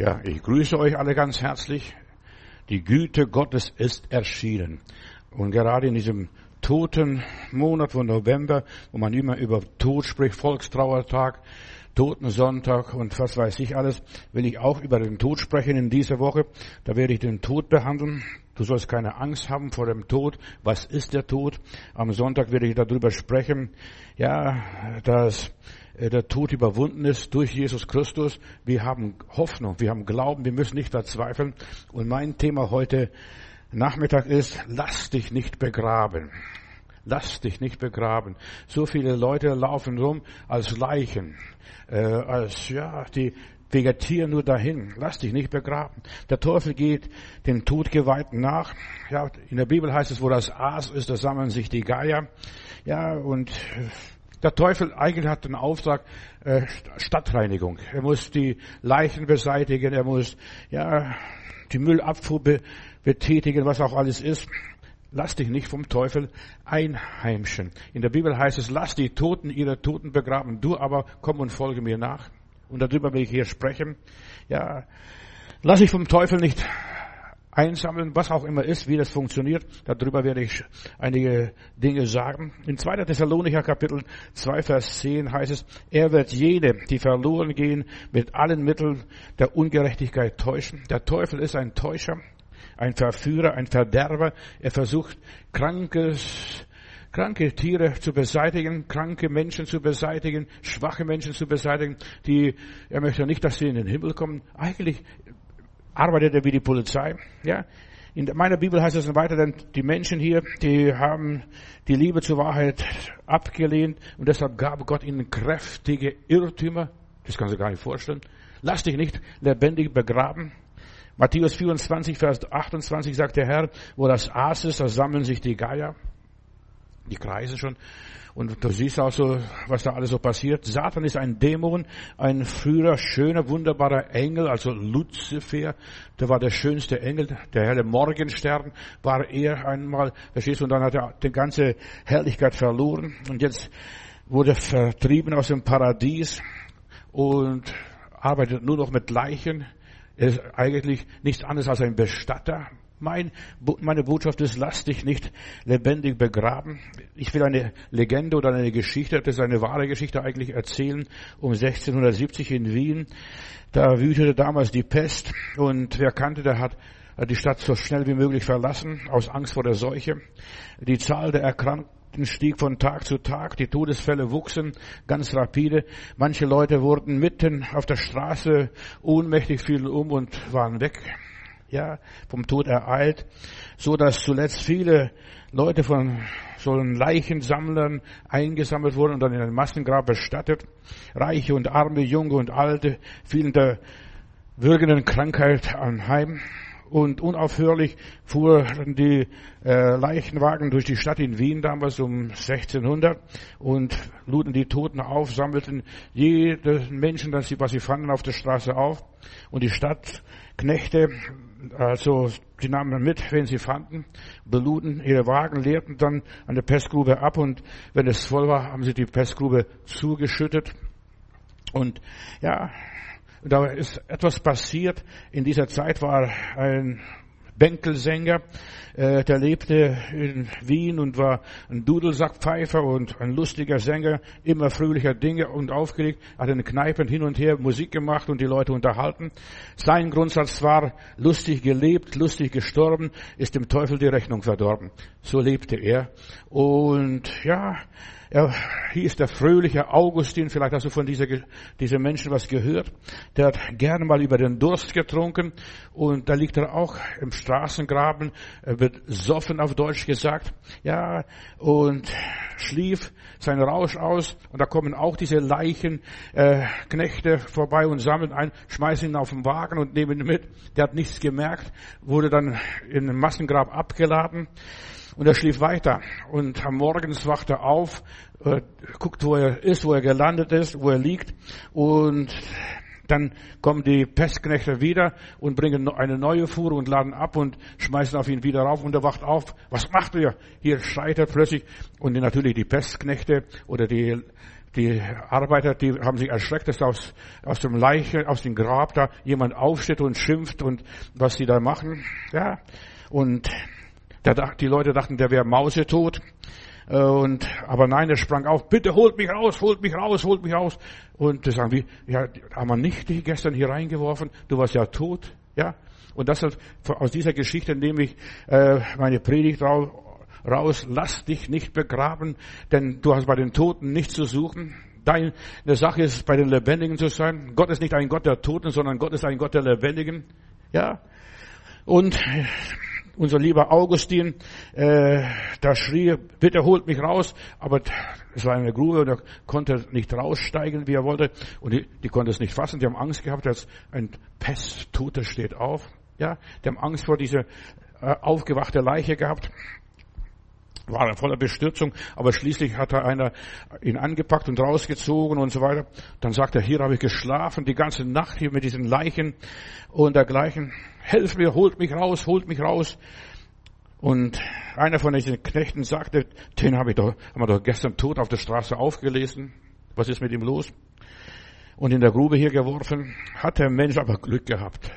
Ja, ich grüße euch alle ganz herzlich. Die Güte Gottes ist erschienen. Und gerade in diesem toten Monat von November, wo man immer über Tod spricht, Volkstrauertag, Totensonntag und was weiß ich alles, will ich auch über den Tod sprechen in dieser Woche. Da werde ich den Tod behandeln. Du sollst keine Angst haben vor dem Tod. Was ist der Tod? Am Sonntag werde ich darüber sprechen. Ja, dass der Tod überwunden ist durch Jesus Christus. Wir haben Hoffnung, wir haben Glauben, wir müssen nicht verzweifeln. Und mein Thema heute Nachmittag ist, lass dich nicht begraben. Lass dich nicht begraben. So viele Leute laufen rum als Leichen, äh, als ja, die vegetieren nur dahin. Lass dich nicht begraben. Der Teufel geht den Todgeweihten nach. Ja, in der Bibel heißt es, wo das Aas ist, da sammeln sich die Geier. Ja, und der Teufel eigentlich hat den Auftrag äh, Stadtreinigung. Er muss die Leichen beseitigen, er muss ja die Müllabfuhr be betätigen, was auch alles ist. Lass dich nicht vom Teufel einheimschen. In der Bibel heißt es, lass die Toten ihre Toten begraben, du aber komm und folge mir nach. Und darüber will ich hier sprechen. Ja, lass dich vom Teufel nicht einsammeln, was auch immer ist, wie das funktioniert. Darüber werde ich einige Dinge sagen. In 2. Thessalonicher Kapitel 2, Vers 10 heißt es, er wird jede, die verloren gehen, mit allen Mitteln der Ungerechtigkeit täuschen. Der Teufel ist ein Täuscher, ein Verführer, ein Verderber. Er versucht, krankes, kranke Tiere zu beseitigen, kranke Menschen zu beseitigen, schwache Menschen zu beseitigen, die, er möchte nicht, dass sie in den Himmel kommen. Eigentlich arbeitet er wie die Polizei. Ja, in meiner Bibel heißt es weiter, denn die Menschen hier, die haben die Liebe zur Wahrheit abgelehnt und deshalb gab Gott ihnen kräftige Irrtümer. Das kannst du gar nicht vorstellen. Lass dich nicht lebendig begraben. Matthäus 24, Vers 28 sagt der Herr, wo das Aas ist, da sammeln sich die Geier, die Kreise schon. Und du siehst auch so, was da alles so passiert. Satan ist ein Dämon, ein früher schöner, wunderbarer Engel, also Luzifer. Der war der schönste Engel, der helle Morgenstern war er einmal, verstehst du, und dann hat er die ganze Herrlichkeit verloren. Und jetzt wurde er vertrieben aus dem Paradies und arbeitet nur noch mit Leichen. Er ist eigentlich nichts anderes als ein Bestatter. Mein, meine Botschaft ist, lass dich nicht lebendig begraben. Ich will eine Legende oder eine Geschichte, das ist eine wahre Geschichte eigentlich erzählen, um 1670 in Wien. Da wütete damals die Pest und wer kannte, der hat die Stadt so schnell wie möglich verlassen, aus Angst vor der Seuche. Die Zahl der Erkrankten stieg von Tag zu Tag, die Todesfälle wuchsen ganz rapide. Manche Leute wurden mitten auf der Straße ohnmächtig, fielen um und waren weg ja, vom Tod ereilt, so dass zuletzt viele Leute von so Leichensammlern eingesammelt wurden und dann in ein Massengrab bestattet. Reiche und Arme, Junge und Alte fielen der würgenden Krankheit anheim und unaufhörlich fuhren die äh, Leichenwagen durch die Stadt in Wien damals um 1600 und luden die Toten auf, sammelten jeden Menschen, was sie fanden, auf der Straße auf und die Stadtknechte also die nahmen mit, wenn sie fanden, beluden ihre Wagen, leerten dann an der Pestgrube ab und wenn es voll war, haben sie die Pestgrube zugeschüttet. Und ja, da ist etwas passiert. In dieser Zeit war ein Bänkelsänger, äh, der lebte in Wien und war ein Dudelsackpfeifer und ein lustiger Sänger, immer fröhlicher Dinge und aufgelegt, hat in Kneipen hin und her Musik gemacht und die Leute unterhalten. Sein Grundsatz war, lustig gelebt, lustig gestorben, ist dem Teufel die Rechnung verdorben. So lebte er. Und ja, er hieß der fröhliche Augustin, vielleicht hast du von dieser, dieser Menschen was gehört. Der hat gerne mal über den Durst getrunken und da liegt er auch im Straßengraben, er wird soffen auf Deutsch gesagt, ja, und schlief seinen Rausch aus und da kommen auch diese Leichen, äh, vorbei und sammeln ein, schmeißen ihn auf den Wagen und nehmen ihn mit. Der hat nichts gemerkt, wurde dann in ein Massengrab abgeladen. Und er schlief weiter. Und am Morgens wacht er auf, äh, guckt, wo er ist, wo er gelandet ist, wo er liegt. Und dann kommen die Pestknechte wieder und bringen eine neue Fuhre und laden ab und schmeißen auf ihn wieder rauf und er wacht auf. Was macht ihr? Hier schreit er plötzlich. Und natürlich die Pestknechte oder die die Arbeiter, die haben sich erschreckt, dass aus, aus dem Leiche, aus dem Grab da jemand aufsteht und schimpft und was die da machen. Ja. Und die Leute dachten, der wäre mausetot. Äh, und, aber nein, er sprang auf, bitte holt mich raus, holt mich raus, holt mich raus. Und das sagen wir, ja, haben wir nicht dich gestern hier reingeworfen? Du warst ja tot, ja. Und das aus dieser Geschichte nehme ich äh, meine Predigt raus. Lass dich nicht begraben, denn du hast bei den Toten nichts zu suchen. Deine Sache ist, bei den Lebendigen zu sein. Gott ist nicht ein Gott der Toten, sondern Gott ist ein Gott der Lebendigen. Ja. Und unser lieber Augustin, äh, da schrie, bitte holt mich raus, aber es war eine Grube und er konnte nicht raussteigen, wie er wollte, und die, die konnte es nicht fassen, die haben Angst gehabt, dass ein Pesttoter steht auf, ja, die haben Angst vor dieser äh, aufgewachte Leiche gehabt, war er voller Bestürzung, aber schließlich hat er einer ihn angepackt und rausgezogen und so weiter. Dann sagt er, hier habe ich geschlafen, die ganze Nacht hier mit diesen Leichen und dergleichen. Helft mir, holt mich raus, holt mich raus. Und einer von diesen Knechten sagte, den habe ich doch, haben wir doch gestern tot auf der Straße aufgelesen. Was ist mit ihm los? Und in der Grube hier geworfen. Hat der Mensch aber Glück gehabt.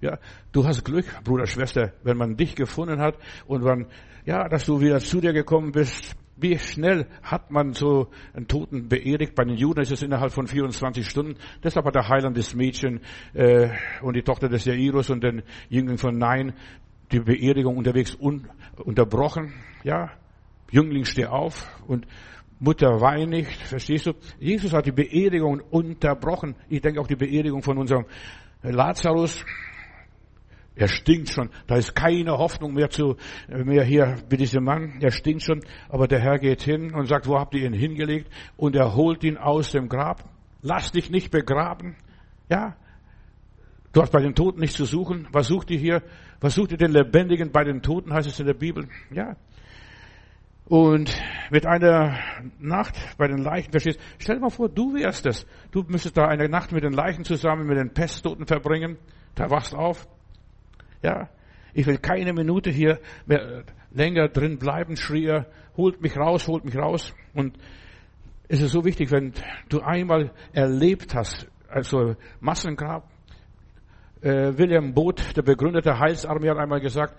Ja, du hast Glück, Bruder, Schwester, wenn man dich gefunden hat und man, ja, dass du wieder zu dir gekommen bist. Wie schnell hat man so einen Toten beerdigt? Bei den Juden ist es innerhalb von 24 Stunden. Deshalb hat der Heiland des Mädchen äh, und die Tochter des Jairus und den Jüngling von Nein die Beerdigung unterwegs un unterbrochen. Ja, Jüngling steh auf und Mutter wein nicht. Verstehst du? Jesus hat die Beerdigung unterbrochen. Ich denke auch die Beerdigung von unserem Lazarus. Er stinkt schon. Da ist keine Hoffnung mehr zu, mehr hier mit diesem Mann. Er stinkt schon. Aber der Herr geht hin und sagt, wo habt ihr ihn hingelegt? Und er holt ihn aus dem Grab. Lass dich nicht begraben. Ja. Du hast bei den Toten nichts zu suchen. Was sucht ihr hier? Was sucht ihr den Lebendigen bei den Toten, heißt es in der Bibel? Ja. Und mit einer Nacht bei den Leichen, verstehst, stell dir mal vor, du wärst es. Du müsstest da eine Nacht mit den Leichen zusammen, mit den Pesttoten verbringen. Da wachst auf. Ja, ich will keine Minute hier mehr länger drin bleiben, schrie er, holt mich raus, holt mich raus. Und es ist so wichtig, wenn du einmal erlebt hast, also Massengrab, äh, William Booth, der Begründer der Heilsarmee, hat einmal gesagt,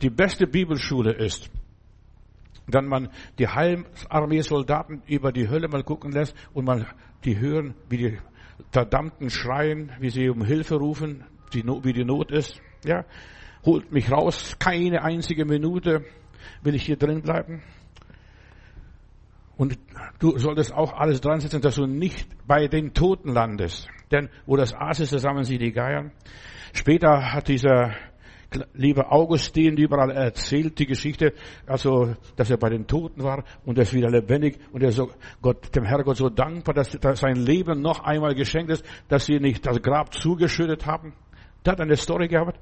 die beste Bibelschule ist, wenn man die Heilsarmee-Soldaten über die Hölle mal gucken lässt und man die hören, wie die Verdammten schreien, wie sie um Hilfe rufen, wie die Not ist. Ja, holt mich raus. Keine einzige Minute will ich hier drin bleiben. Und du solltest auch alles dran setzen, dass du nicht bei den Toten landest. Denn wo das Aas ist, da sammeln sie die Geier. Später hat dieser liebe Augustin überall erzählt die Geschichte, also, dass er bei den Toten war und er ist wieder lebendig und er so Gott, dem Herrgott so dankbar, dass, dass sein Leben noch einmal geschenkt ist, dass sie nicht das Grab zugeschüttet haben. Der hat eine Story gehabt.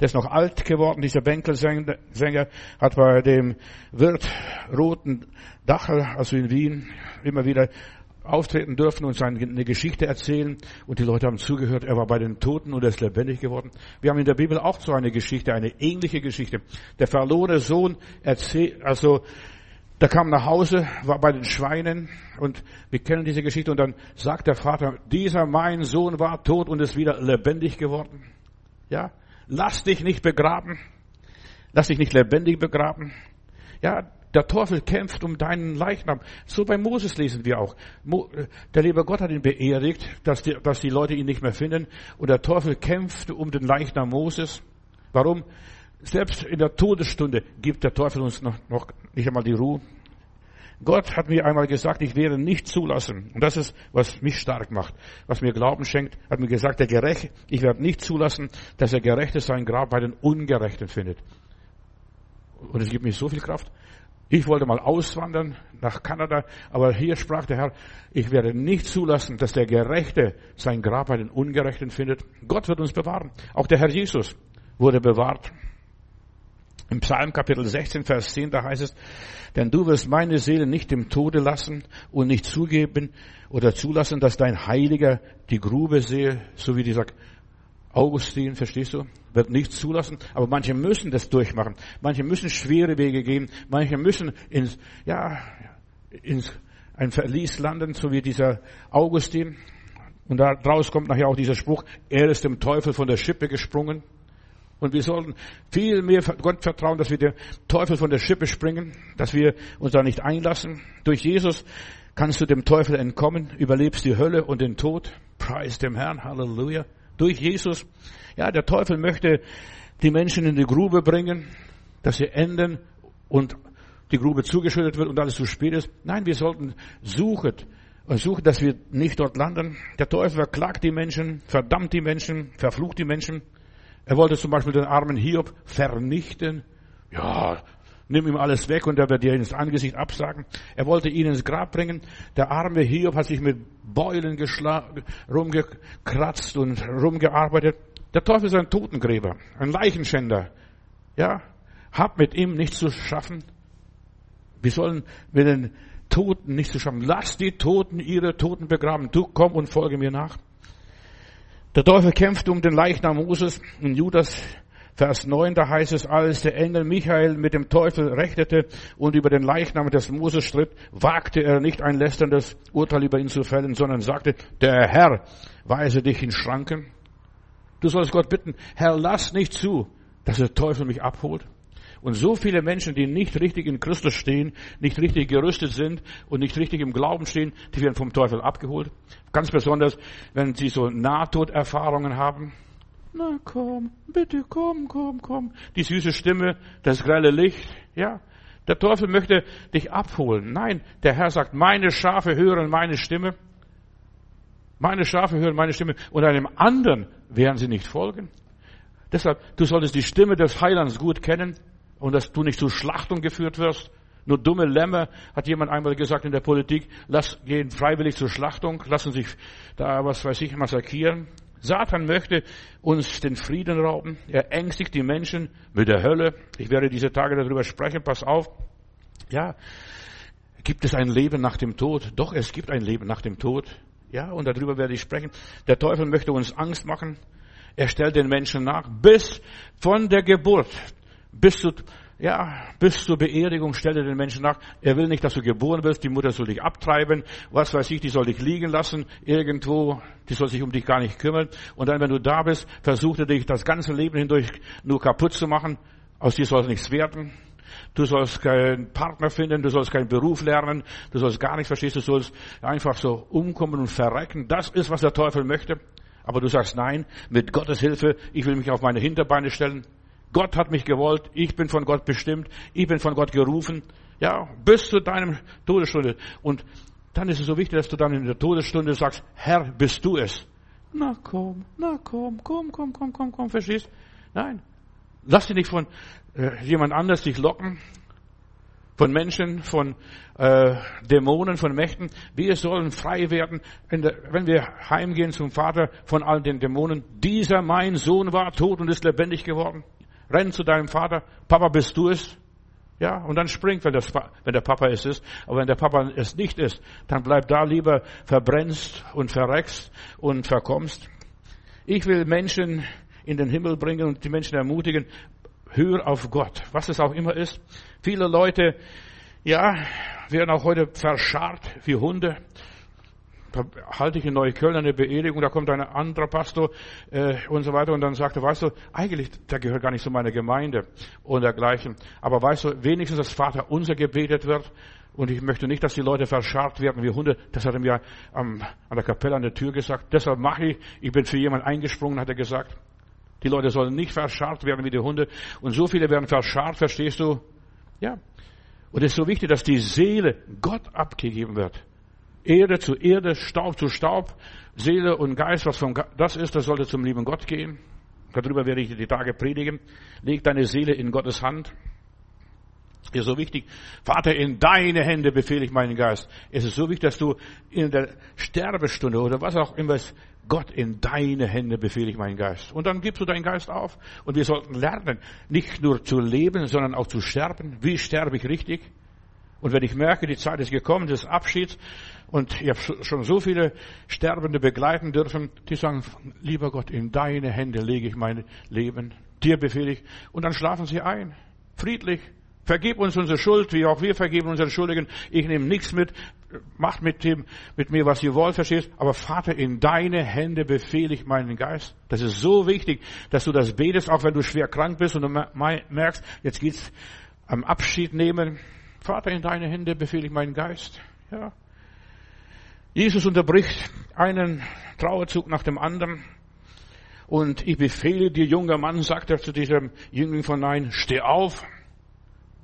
Der ist noch alt geworden, dieser Bänkelsänger, hat bei dem Wirt Roten Dachel, also in Wien, immer wieder auftreten dürfen und seine Geschichte erzählen. Und die Leute haben zugehört. Er war bei den Toten und er ist lebendig geworden. Wir haben in der Bibel auch so eine Geschichte, eine ähnliche Geschichte. Der verlorene Sohn erzählt, also, der kam nach Hause, war bei den Schweinen und wir kennen diese Geschichte und dann sagt der Vater, dieser mein Sohn war tot und ist wieder lebendig geworden. Ja, lass dich nicht begraben. Lass dich nicht lebendig begraben. Ja, der Teufel kämpft um deinen Leichnam. So bei Moses lesen wir auch. Der liebe Gott hat ihn beerdigt, dass die, dass die Leute ihn nicht mehr finden. Und der Teufel kämpft um den Leichnam Moses. Warum? Selbst in der Todesstunde gibt der Teufel uns noch, noch nicht einmal die Ruhe. Gott hat mir einmal gesagt, ich werde nicht zulassen. Und das ist, was mich stark macht, was mir Glauben schenkt. Hat mir gesagt, der Gerechte, ich werde nicht zulassen, dass der Gerechte sein Grab bei den Ungerechten findet. Und es gibt mir so viel Kraft. Ich wollte mal auswandern nach Kanada, aber hier sprach der Herr, ich werde nicht zulassen, dass der Gerechte sein Grab bei den Ungerechten findet. Gott wird uns bewahren. Auch der Herr Jesus wurde bewahrt. Im Psalm Kapitel 16, Vers 10, da heißt es, denn du wirst meine Seele nicht im Tode lassen und nicht zugeben oder zulassen, dass dein Heiliger die Grube sehe, so wie dieser Augustin, verstehst du, wird nicht zulassen. Aber manche müssen das durchmachen. Manche müssen schwere Wege gehen. Manche müssen ins, ja, ins ein Verlies landen, so wie dieser Augustin. Und daraus kommt nachher auch dieser Spruch, er ist dem Teufel von der Schippe gesprungen. Und wir sollten viel mehr Gott vertrauen, dass wir dem Teufel von der Schippe springen, dass wir uns da nicht einlassen. Durch Jesus kannst du dem Teufel entkommen, überlebst die Hölle und den Tod. Preis dem Herrn, Halleluja. Durch Jesus. Ja, der Teufel möchte die Menschen in die Grube bringen, dass sie enden und die Grube zugeschüttet wird und alles zu spät ist. Nein, wir sollten suchen und suchen, dass wir nicht dort landen. Der Teufel verklagt die Menschen, verdammt die Menschen, verflucht die Menschen. Er wollte zum Beispiel den armen Hiob vernichten. Ja, nimm ihm alles weg und er wird dir ins Angesicht absagen. Er wollte ihn ins Grab bringen. Der arme Hiob hat sich mit Beulen rumgekratzt und rumgearbeitet. Der Teufel ist ein Totengräber, ein Leichenschänder. Ja, hab mit ihm nichts zu schaffen. Wir sollen mit den Toten nichts zu schaffen. Lass die Toten ihre Toten begraben. Du komm und folge mir nach. Der Teufel kämpft um den Leichnam Moses. In Judas Vers 9, da heißt es, als der Engel Michael mit dem Teufel rechtete und über den Leichnam des Moses stritt, wagte er nicht ein lästerndes Urteil über ihn zu fällen, sondern sagte, der Herr weise dich in Schranken. Du sollst Gott bitten, Herr, lass nicht zu, dass der Teufel mich abholt. Und so viele Menschen, die nicht richtig in Christus stehen, nicht richtig gerüstet sind und nicht richtig im Glauben stehen, die werden vom Teufel abgeholt. Ganz besonders, wenn sie so Nahtoderfahrungen haben. Na komm, bitte komm, komm, komm. Die süße Stimme, das grelle Licht, ja. Der Teufel möchte dich abholen. Nein, der Herr sagt, meine Schafe hören meine Stimme. Meine Schafe hören meine Stimme und einem anderen werden sie nicht folgen. Deshalb, du solltest die Stimme des Heilands gut kennen und dass du nicht zur Schlachtung geführt wirst. Nur dumme Lämmer, hat jemand einmal gesagt in der Politik, lass, gehen freiwillig zur Schlachtung, lassen sich da, was weiß ich, massakrieren. Satan möchte uns den Frieden rauben. Er ängstigt die Menschen mit der Hölle. Ich werde diese Tage darüber sprechen. Pass auf. Ja. Gibt es ein Leben nach dem Tod? Doch, es gibt ein Leben nach dem Tod. Ja, und darüber werde ich sprechen. Der Teufel möchte uns Angst machen. Er stellt den Menschen nach bis von der Geburt bis zu, ja, bis zur Beerdigung stellt er den Menschen nach. Er will nicht, dass du geboren wirst. Die Mutter soll dich abtreiben. Was weiß ich, die soll dich liegen lassen irgendwo. Die soll sich um dich gar nicht kümmern. Und dann, wenn du da bist, versucht er dich das ganze Leben hindurch nur kaputt zu machen. Aus dir soll nichts werden. Du sollst keinen Partner finden, du sollst keinen Beruf lernen, du sollst gar nichts verstehst, du sollst einfach so umkommen und verrecken. Das ist, was der Teufel möchte. Aber du sagst nein, mit Gottes Hilfe, ich will mich auf meine Hinterbeine stellen. Gott hat mich gewollt, ich bin von Gott bestimmt, ich bin von Gott gerufen. Ja, bis zu deinem Todesstunde. Und dann ist es so wichtig, dass du dann in der Todesstunde sagst, Herr, bist du es? Na komm, na komm, komm, komm, komm, komm, komm, verstehst? Nein. Lass dich nicht von äh, jemand anders dich locken, von Menschen, von äh, Dämonen, von Mächten. Wir sollen frei werden, der, wenn wir heimgehen zum Vater von all den Dämonen. Dieser mein Sohn war tot und ist lebendig geworden. Renn zu deinem Vater. Papa, bist du es? Ja, und dann springt, wenn, das, wenn der Papa es ist. Aber wenn der Papa es nicht ist, dann bleib da lieber verbrennst und verreckst und verkommst. Ich will Menschen in den Himmel bringen und die Menschen ermutigen, hör auf Gott, was es auch immer ist. Viele Leute, ja, werden auch heute verscharrt wie Hunde halte ich in Neukölln eine Beerdigung, da kommt ein anderer Pastor äh, und so weiter und dann sagt er, weißt du, eigentlich, der gehört gar nicht zu meiner Gemeinde und dergleichen. Aber weißt du, wenigstens das Vater unser gebetet wird und ich möchte nicht, dass die Leute verscharrt werden wie Hunde. Das hat er mir am, an der Kapelle an der Tür gesagt. Deshalb mache ich, ich bin für jemanden eingesprungen, hat er gesagt. Die Leute sollen nicht verscharrt werden wie die Hunde. Und so viele werden verscharrt, verstehst du? Ja. Und es ist so wichtig, dass die Seele Gott abgegeben wird. Erde zu Erde, Staub zu Staub, Seele und Geist, was von das ist, das sollte zum lieben Gott gehen. Darüber werde ich die Tage predigen. Leg deine Seele in Gottes Hand. Ist so wichtig. Vater, in deine Hände befehle ich meinen Geist. Es ist so wichtig, dass du in der Sterbestunde oder was auch immer Gott, in deine Hände befehle ich meinen Geist. Und dann gibst du deinen Geist auf. Und wir sollten lernen, nicht nur zu leben, sondern auch zu sterben. Wie sterbe ich richtig? Und wenn ich merke, die Zeit ist gekommen des Abschieds und ich habe schon so viele Sterbende begleiten dürfen, die sagen, lieber Gott, in deine Hände lege ich mein Leben, dir befehle ich. Und dann schlafen sie ein, friedlich, Vergib uns unsere Schuld, wie auch wir vergeben unseren Schuldigen. Ich nehme nichts mit. Macht mit dem, mit mir, was ihr wollt, verstehst? Aber Vater, in deine Hände befehle ich meinen Geist. Das ist so wichtig, dass du das betest, auch wenn du schwer krank bist und du merkst, jetzt geht's am Abschied nehmen. Vater, in deine Hände befehle ich meinen Geist. Ja. Jesus unterbricht einen Trauerzug nach dem anderen. Und ich befehle dir, junger Mann, sagt er zu diesem Jüngling von Nein, steh auf.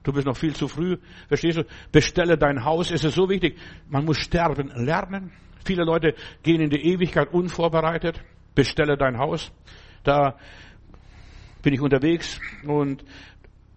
Du bist noch viel zu früh. Verstehst du? Bestelle dein Haus. Es ist so wichtig. Man muss sterben lernen. Viele Leute gehen in die Ewigkeit unvorbereitet. Bestelle dein Haus. Da bin ich unterwegs und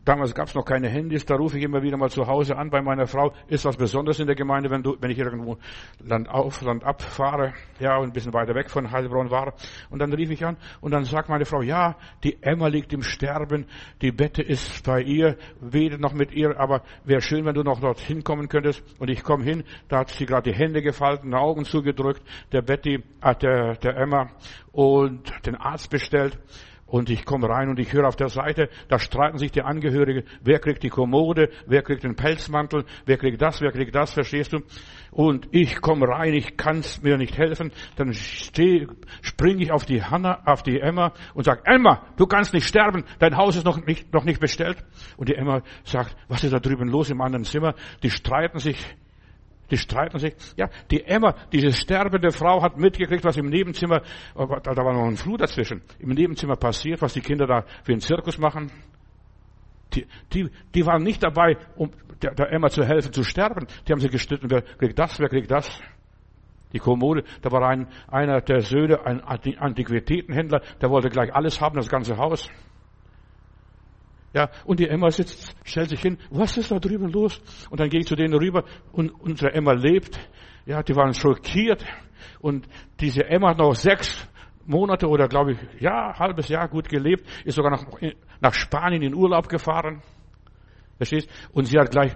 Damals gab es noch keine Handys, da rufe ich immer wieder mal zu Hause an bei meiner Frau. Ist was Besonderes in der Gemeinde, wenn, du, wenn ich irgendwo Land auf, Land ab fahre, ja, und ein bisschen weiter weg von Heilbronn war. Und dann rief ich an und dann sagt meine Frau, ja, die Emma liegt im Sterben, die Bette ist bei ihr, betet noch mit ihr, aber wäre schön, wenn du noch dorthin kommen könntest. Und ich komme hin, da hat sie gerade die Hände gefalten, die Augen zugedrückt, der Betty, äh, der, der Emma und den Arzt bestellt. Und ich komme rein und ich höre auf der Seite, da streiten sich die Angehörigen, wer kriegt die Kommode, wer kriegt den Pelzmantel, wer kriegt das, wer kriegt das, verstehst du? Und ich komme rein, ich kann's mir nicht helfen, dann springe ich auf die Hanna, auf die Emma und sage, Emma, du kannst nicht sterben, dein Haus ist noch nicht, noch nicht bestellt. Und die Emma sagt, was ist da drüben los im anderen Zimmer? Die streiten sich die streiten sich. Ja, die Emma, diese sterbende Frau, hat mitgekriegt, was im Nebenzimmer, oh da war noch ein Flur dazwischen, im Nebenzimmer passiert, was die Kinder da für einen Zirkus machen. Die, die, die waren nicht dabei, um der, der Emma zu helfen, zu sterben. Die haben sich gestritten, wer kriegt das, wer kriegt das. Die Kommode, da war ein, einer der Söhne, ein Antiquitätenhändler, der wollte gleich alles haben, das ganze Haus. Ja, und die Emma sitzt, stellt sich hin, was ist da drüben los? Und dann gehe ich zu denen rüber und unsere Emma lebt. Ja, die waren schockiert. Und diese Emma hat noch sechs Monate oder glaube ich, ja, halbes Jahr gut gelebt, ist sogar nach, nach Spanien in Urlaub gefahren. Verstehst? Und sie hat gleich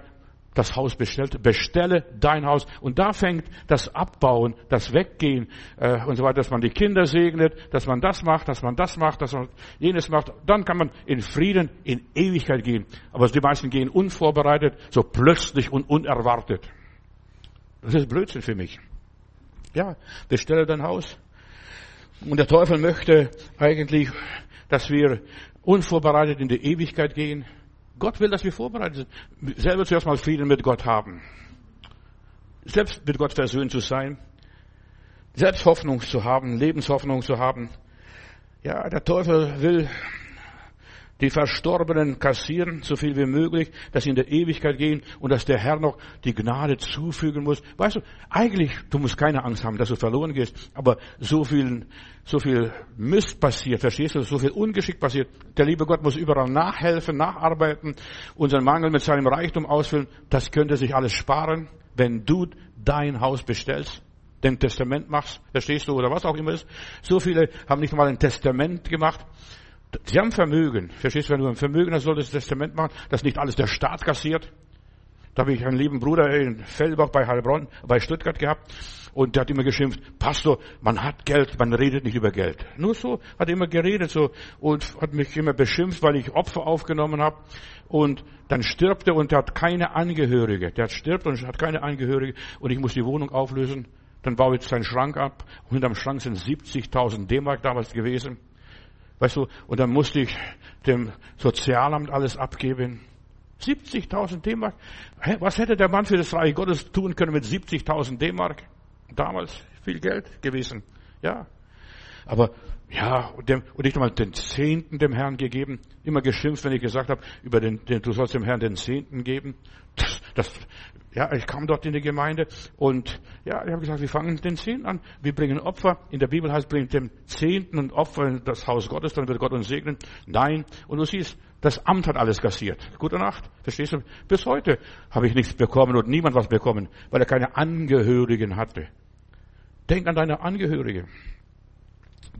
das Haus bestellt. Bestelle dein Haus. Und da fängt das Abbauen, das Weggehen äh, und so weiter, dass man die Kinder segnet, dass man das macht, dass man das macht, dass man jenes macht. Dann kann man in Frieden, in Ewigkeit gehen. Aber die meisten gehen unvorbereitet, so plötzlich und unerwartet. Das ist Blödsinn für mich. Ja, bestelle dein Haus. Und der Teufel möchte eigentlich, dass wir unvorbereitet in die Ewigkeit gehen. Gott will, dass wir vorbereitet sind. Selber zuerst mal Frieden mit Gott haben. Selbst mit Gott versöhnt zu sein. Selbst Hoffnung zu haben, Lebenshoffnung zu haben. Ja, der Teufel will die Verstorbenen kassieren, so viel wie möglich, dass sie in der Ewigkeit gehen und dass der Herr noch die Gnade zufügen muss. Weißt du, eigentlich, du musst keine Angst haben, dass du verloren gehst, aber so viel, so viel Mist passiert, verstehst du, so viel Ungeschick passiert. Der liebe Gott muss überall nachhelfen, nacharbeiten, unseren Mangel mit seinem Reichtum ausfüllen. Das könnte sich alles sparen, wenn du dein Haus bestellst dem Testament machst, verstehst du, oder was auch immer ist. So viele haben nicht mal ein Testament gemacht. Sie haben Vermögen. Verstehst du, wenn du ein Vermögen hast, solltest du das Testament machen, dass nicht alles der Staat kassiert. Da habe ich einen lieben Bruder in Fellbach bei Heilbronn, bei Stuttgart gehabt. Und der hat immer geschimpft, Pastor, man hat Geld, man redet nicht über Geld. Nur so hat er immer geredet so und hat mich immer beschimpft, weil ich Opfer aufgenommen habe. Und dann stirbt er und hat keine Angehörige. Der stirbt und hat keine Angehörige und ich muss die Wohnung auflösen. Dann baue ich seinen Schrank ab. Und hinterm Schrank sind 70.000 D-Mark damals gewesen. Weißt du, und dann musste ich dem Sozialamt alles abgeben. 70.000 D-Mark. Was hätte der Mann für das Reich Gottes tun können mit 70.000 D-Mark? Damals viel Geld gewesen. Ja. Aber ja, und, dem, und ich nochmal den Zehnten dem Herrn gegeben. Immer geschimpft, wenn ich gesagt habe, über den, den, du sollst dem Herrn den Zehnten geben. Das, das, ja, ich kam dort in die Gemeinde und ja, ich habe gesagt, wir fangen den Zehnten an. Wir bringen Opfer. In der Bibel heißt, bringt dem Zehnten und Opfer in das Haus Gottes, dann wird Gott uns segnen. Nein. Und du siehst, das Amt hat alles kassiert. Gute Nacht. Verstehst du? Bis heute habe ich nichts bekommen und niemand was bekommen, weil er keine Angehörigen hatte. Denk an deine Angehörige.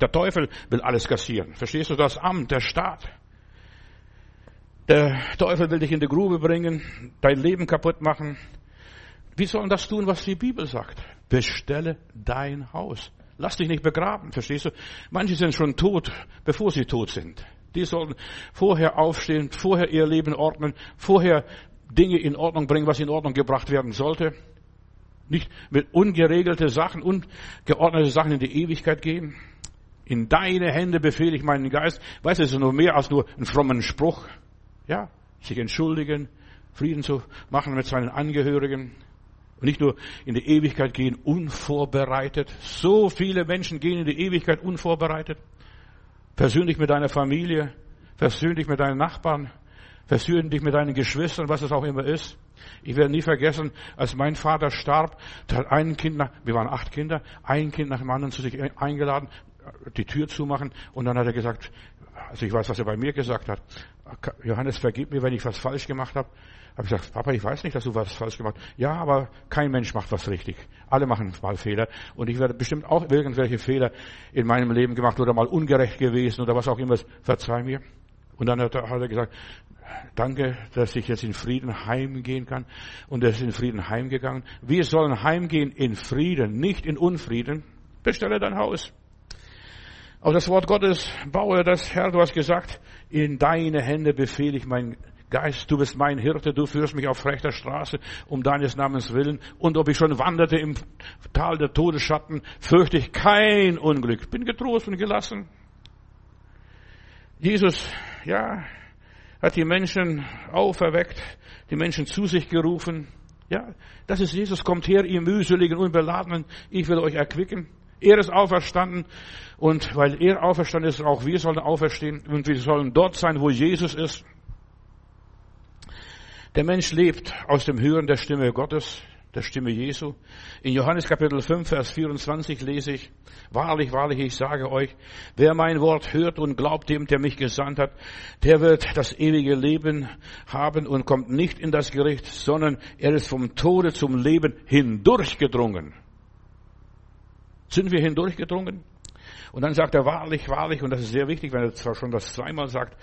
Der Teufel will alles kassieren. Verstehst du? Das Amt, der Staat. Der Teufel will dich in die Grube bringen, dein Leben kaputt machen. Wie sollen das tun, was die Bibel sagt? Bestelle dein Haus. Lass dich nicht begraben, verstehst du? Manche sind schon tot, bevor sie tot sind. Die sollten vorher aufstehen, vorher ihr Leben ordnen, vorher Dinge in Ordnung bringen, was in Ordnung gebracht werden sollte. Nicht mit ungeregelte Sachen, ungeordnete Sachen in die Ewigkeit gehen. In deine Hände befehle ich meinen Geist. Weißt du, es ist nur mehr als nur ein frommen Spruch. Ja, sich entschuldigen, Frieden zu machen mit seinen Angehörigen. Und nicht nur in die Ewigkeit gehen unvorbereitet. So viele Menschen gehen in die Ewigkeit unvorbereitet. Persönlich mit deiner Familie, persönlich mit deinen Nachbarn, persönlich mit deinen Geschwistern, was es auch immer ist. Ich werde nie vergessen, als mein Vater starb, da hat ein Kind nach, wir waren acht Kinder, ein Kind nach dem anderen zu sich eingeladen, die Tür zumachen und dann hat er gesagt, also ich weiß, was er bei mir gesagt hat, Johannes, vergib mir, wenn ich was falsch gemacht habe. Habe ich gesagt, Papa, ich weiß nicht, dass du was falsch gemacht hast. Ja, aber kein Mensch macht was richtig. Alle machen mal Fehler. Und ich werde bestimmt auch irgendwelche Fehler in meinem Leben gemacht oder mal ungerecht gewesen oder was auch immer. Verzeih mir. Und dann hat er gesagt, danke, dass ich jetzt in Frieden heimgehen kann. Und er ist in Frieden heimgegangen. Wir sollen heimgehen in Frieden, nicht in Unfrieden. Bestelle dein Haus. Auf das Wort Gottes baue das, Herr, du hast gesagt, in deine Hände befehle ich mein Geist, du bist mein Hirte, du führst mich auf rechter Straße um deines Namens willen. Und ob ich schon wanderte im Tal der Todesschatten, fürchte ich kein Unglück. Bin getrost und gelassen. Jesus, ja, hat die Menschen auferweckt, die Menschen zu sich gerufen. Ja, das ist Jesus, kommt her, ihr mühseligen, unbeladenen, ich will euch erquicken. Er ist auferstanden und weil er auferstanden ist, auch wir sollen auferstehen und wir sollen dort sein, wo Jesus ist. Der Mensch lebt aus dem Hören der Stimme Gottes, der Stimme Jesu. In Johannes Kapitel 5, Vers 24 lese ich, Wahrlich, wahrlich, ich sage euch, wer mein Wort hört und glaubt dem, der mich gesandt hat, der wird das ewige Leben haben und kommt nicht in das Gericht, sondern er ist vom Tode zum Leben hindurchgedrungen. Sind wir hindurchgedrungen? Und dann sagt er wahrlich, wahrlich, und das ist sehr wichtig, wenn er zwar schon das zweimal sagt,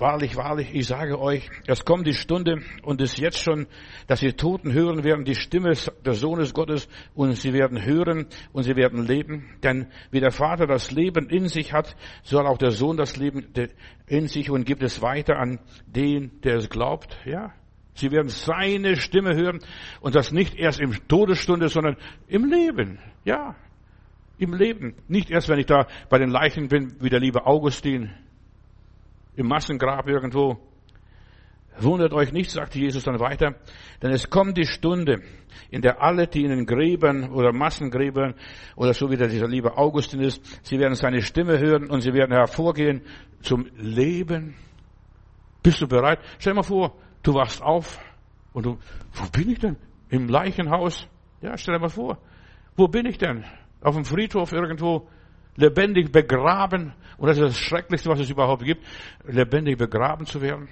Wahrlich, wahrlich, ich sage euch, es kommt die Stunde und ist jetzt schon, dass die Toten hören werden die Stimme des Sohnes Gottes und sie werden hören und sie werden leben. Denn wie der Vater das Leben in sich hat, soll auch der Sohn das Leben in sich und gibt es weiter an den, der es glaubt. Ja, Sie werden seine Stimme hören und das nicht erst im Todesstunde, sondern im Leben. Ja, im Leben. Nicht erst, wenn ich da bei den Leichen bin, wie der liebe Augustin im Massengrab irgendwo. Wundert euch nicht, sagte Jesus dann weiter, denn es kommt die Stunde, in der alle, die in den Gräbern oder Massengräbern oder so wie der dieser liebe Augustin ist, sie werden seine Stimme hören und sie werden hervorgehen zum Leben. Bist du bereit? Stell dir mal vor, du wachst auf und du, wo bin ich denn? Im Leichenhaus? Ja, stell dir mal vor. Wo bin ich denn? Auf dem Friedhof irgendwo? Lebendig begraben. Und das ist das Schrecklichste, was es überhaupt gibt, lebendig begraben zu werden.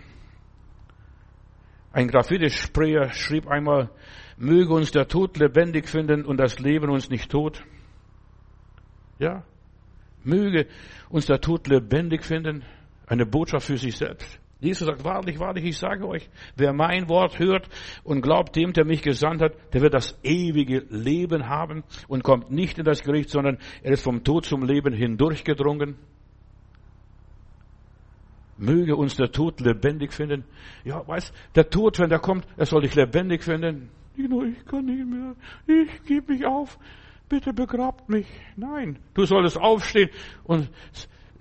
Ein Graffiti-Sprayer schrieb einmal, möge uns der Tod lebendig finden und das Leben uns nicht tot. Ja, möge uns der Tod lebendig finden. Eine Botschaft für sich selbst. Jesus sagt, wahrlich, wahrlich, ich sage euch, wer mein Wort hört und glaubt dem, der mich gesandt hat, der wird das ewige Leben haben und kommt nicht in das Gericht, sondern er ist vom Tod zum Leben hindurchgedrungen. Möge uns der Tod lebendig finden. Ja, weißt, der Tod, wenn der kommt, er soll dich lebendig finden. Ich kann nicht mehr. Ich gebe mich auf. Bitte begrabt mich. Nein, du solltest aufstehen und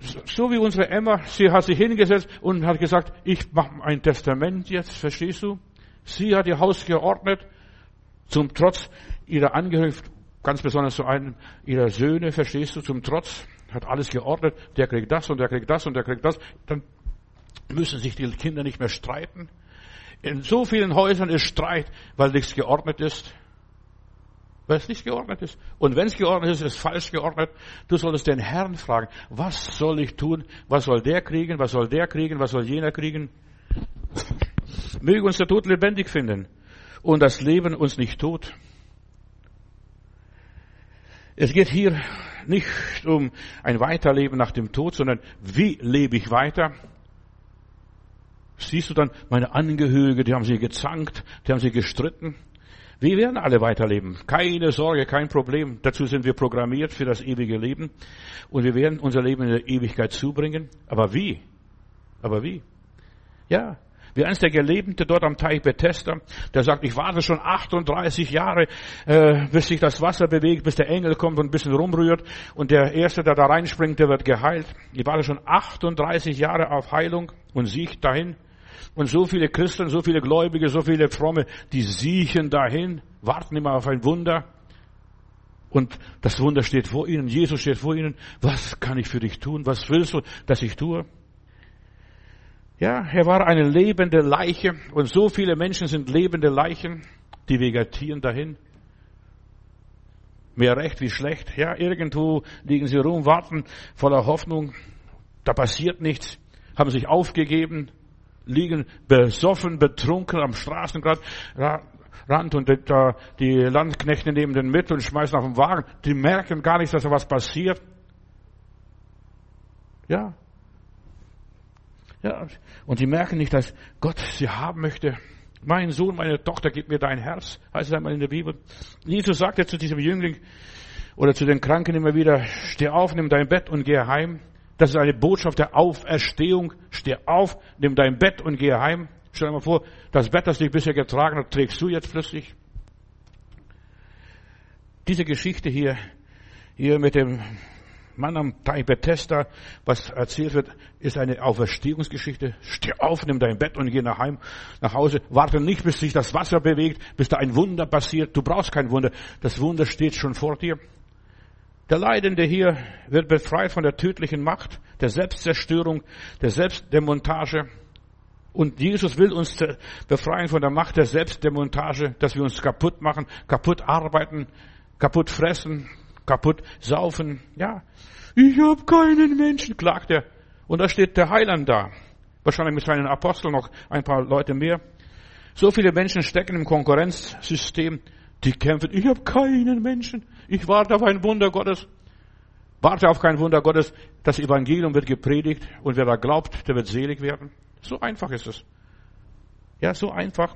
so wie unsere Emma, sie hat sich hingesetzt und hat gesagt, ich mache ein Testament jetzt, verstehst du? Sie hat ihr Haus geordnet, zum Trotz ihrer Angehörigen, ganz besonders zu einem ihrer Söhne, verstehst du, zum Trotz, hat alles geordnet, der kriegt das und der kriegt das und der kriegt das, dann müssen sich die Kinder nicht mehr streiten. In so vielen Häusern ist Streit, weil nichts geordnet ist weil es nicht geordnet ist. Und wenn es geordnet ist, ist es falsch geordnet. Du solltest den Herrn fragen, was soll ich tun? Was soll der kriegen? Was soll der kriegen? Was soll jener kriegen? Möge uns der Tod lebendig finden und das Leben uns nicht tot. Es geht hier nicht um ein Weiterleben nach dem Tod, sondern wie lebe ich weiter? Siehst du dann meine Angehörige, die haben sie gezankt, die haben sie gestritten. Wir werden alle weiterleben. Keine Sorge, kein Problem. Dazu sind wir programmiert für das ewige Leben. Und wir werden unser Leben in der Ewigkeit zubringen. Aber wie? Aber wie? Ja, wie eins der Gelebte dort am Teich Bethesda, der sagt, ich warte schon 38 Jahre, äh, bis sich das Wasser bewegt, bis der Engel kommt und ein bisschen rumrührt und der Erste, der da reinspringt, der wird geheilt. Ich warte schon 38 Jahre auf Heilung und sieht dahin. Und so viele Christen, so viele Gläubige, so viele Fromme, die siechen dahin, warten immer auf ein Wunder. Und das Wunder steht vor ihnen, Jesus steht vor ihnen. Was kann ich für dich tun? Was willst du, dass ich tue? Ja, er war eine lebende Leiche und so viele Menschen sind lebende Leichen, die vegetieren dahin. Mehr recht wie schlecht. Ja, irgendwo liegen sie rum, warten voller Hoffnung. Da passiert nichts, haben sich aufgegeben, liegen besoffen, betrunken am Straßenrand Rand und die Landknechte nehmen den mit und schmeißen auf den Wagen. Die merken gar nicht, dass da was passiert. Ja, ja, und sie merken nicht, dass Gott sie haben möchte. Mein Sohn, meine Tochter, gib mir dein Herz, heißt es einmal in der Bibel. Jesus sagte zu diesem Jüngling oder zu den Kranken immer wieder, steh auf, nimm dein Bett und geh heim. Das ist eine Botschaft der Auferstehung. Steh auf, nimm dein Bett und geh heim. Stell dir mal vor, das Bett, das dich bisher getragen hat, trägst du jetzt plötzlich. Diese Geschichte hier, hier mit dem Mann am Teich Bethesda, was erzählt wird, ist eine Auferstehungsgeschichte. Steh auf, nimm dein Bett und geh nach Heim, nach Hause. Warte nicht, bis sich das Wasser bewegt, bis da ein Wunder passiert. Du brauchst kein Wunder. Das Wunder steht schon vor dir. Der Leidende hier wird befreit von der tödlichen Macht, der Selbstzerstörung, der Selbstdemontage. Und Jesus will uns befreien von der Macht der Selbstdemontage, dass wir uns kaputt machen, kaputt arbeiten, kaputt fressen, kaputt saufen. Ja, ich habe keinen Menschen, klagt er. Und da steht der Heiland da. Wahrscheinlich mit seinen Aposteln noch ein paar Leute mehr. So viele Menschen stecken im Konkurrenzsystem, die kämpfen. Ich habe keinen Menschen. Ich warte auf ein Wunder Gottes. Warte auf kein Wunder Gottes. Das Evangelium wird gepredigt und wer da glaubt, der wird selig werden. So einfach ist es. Ja, so einfach.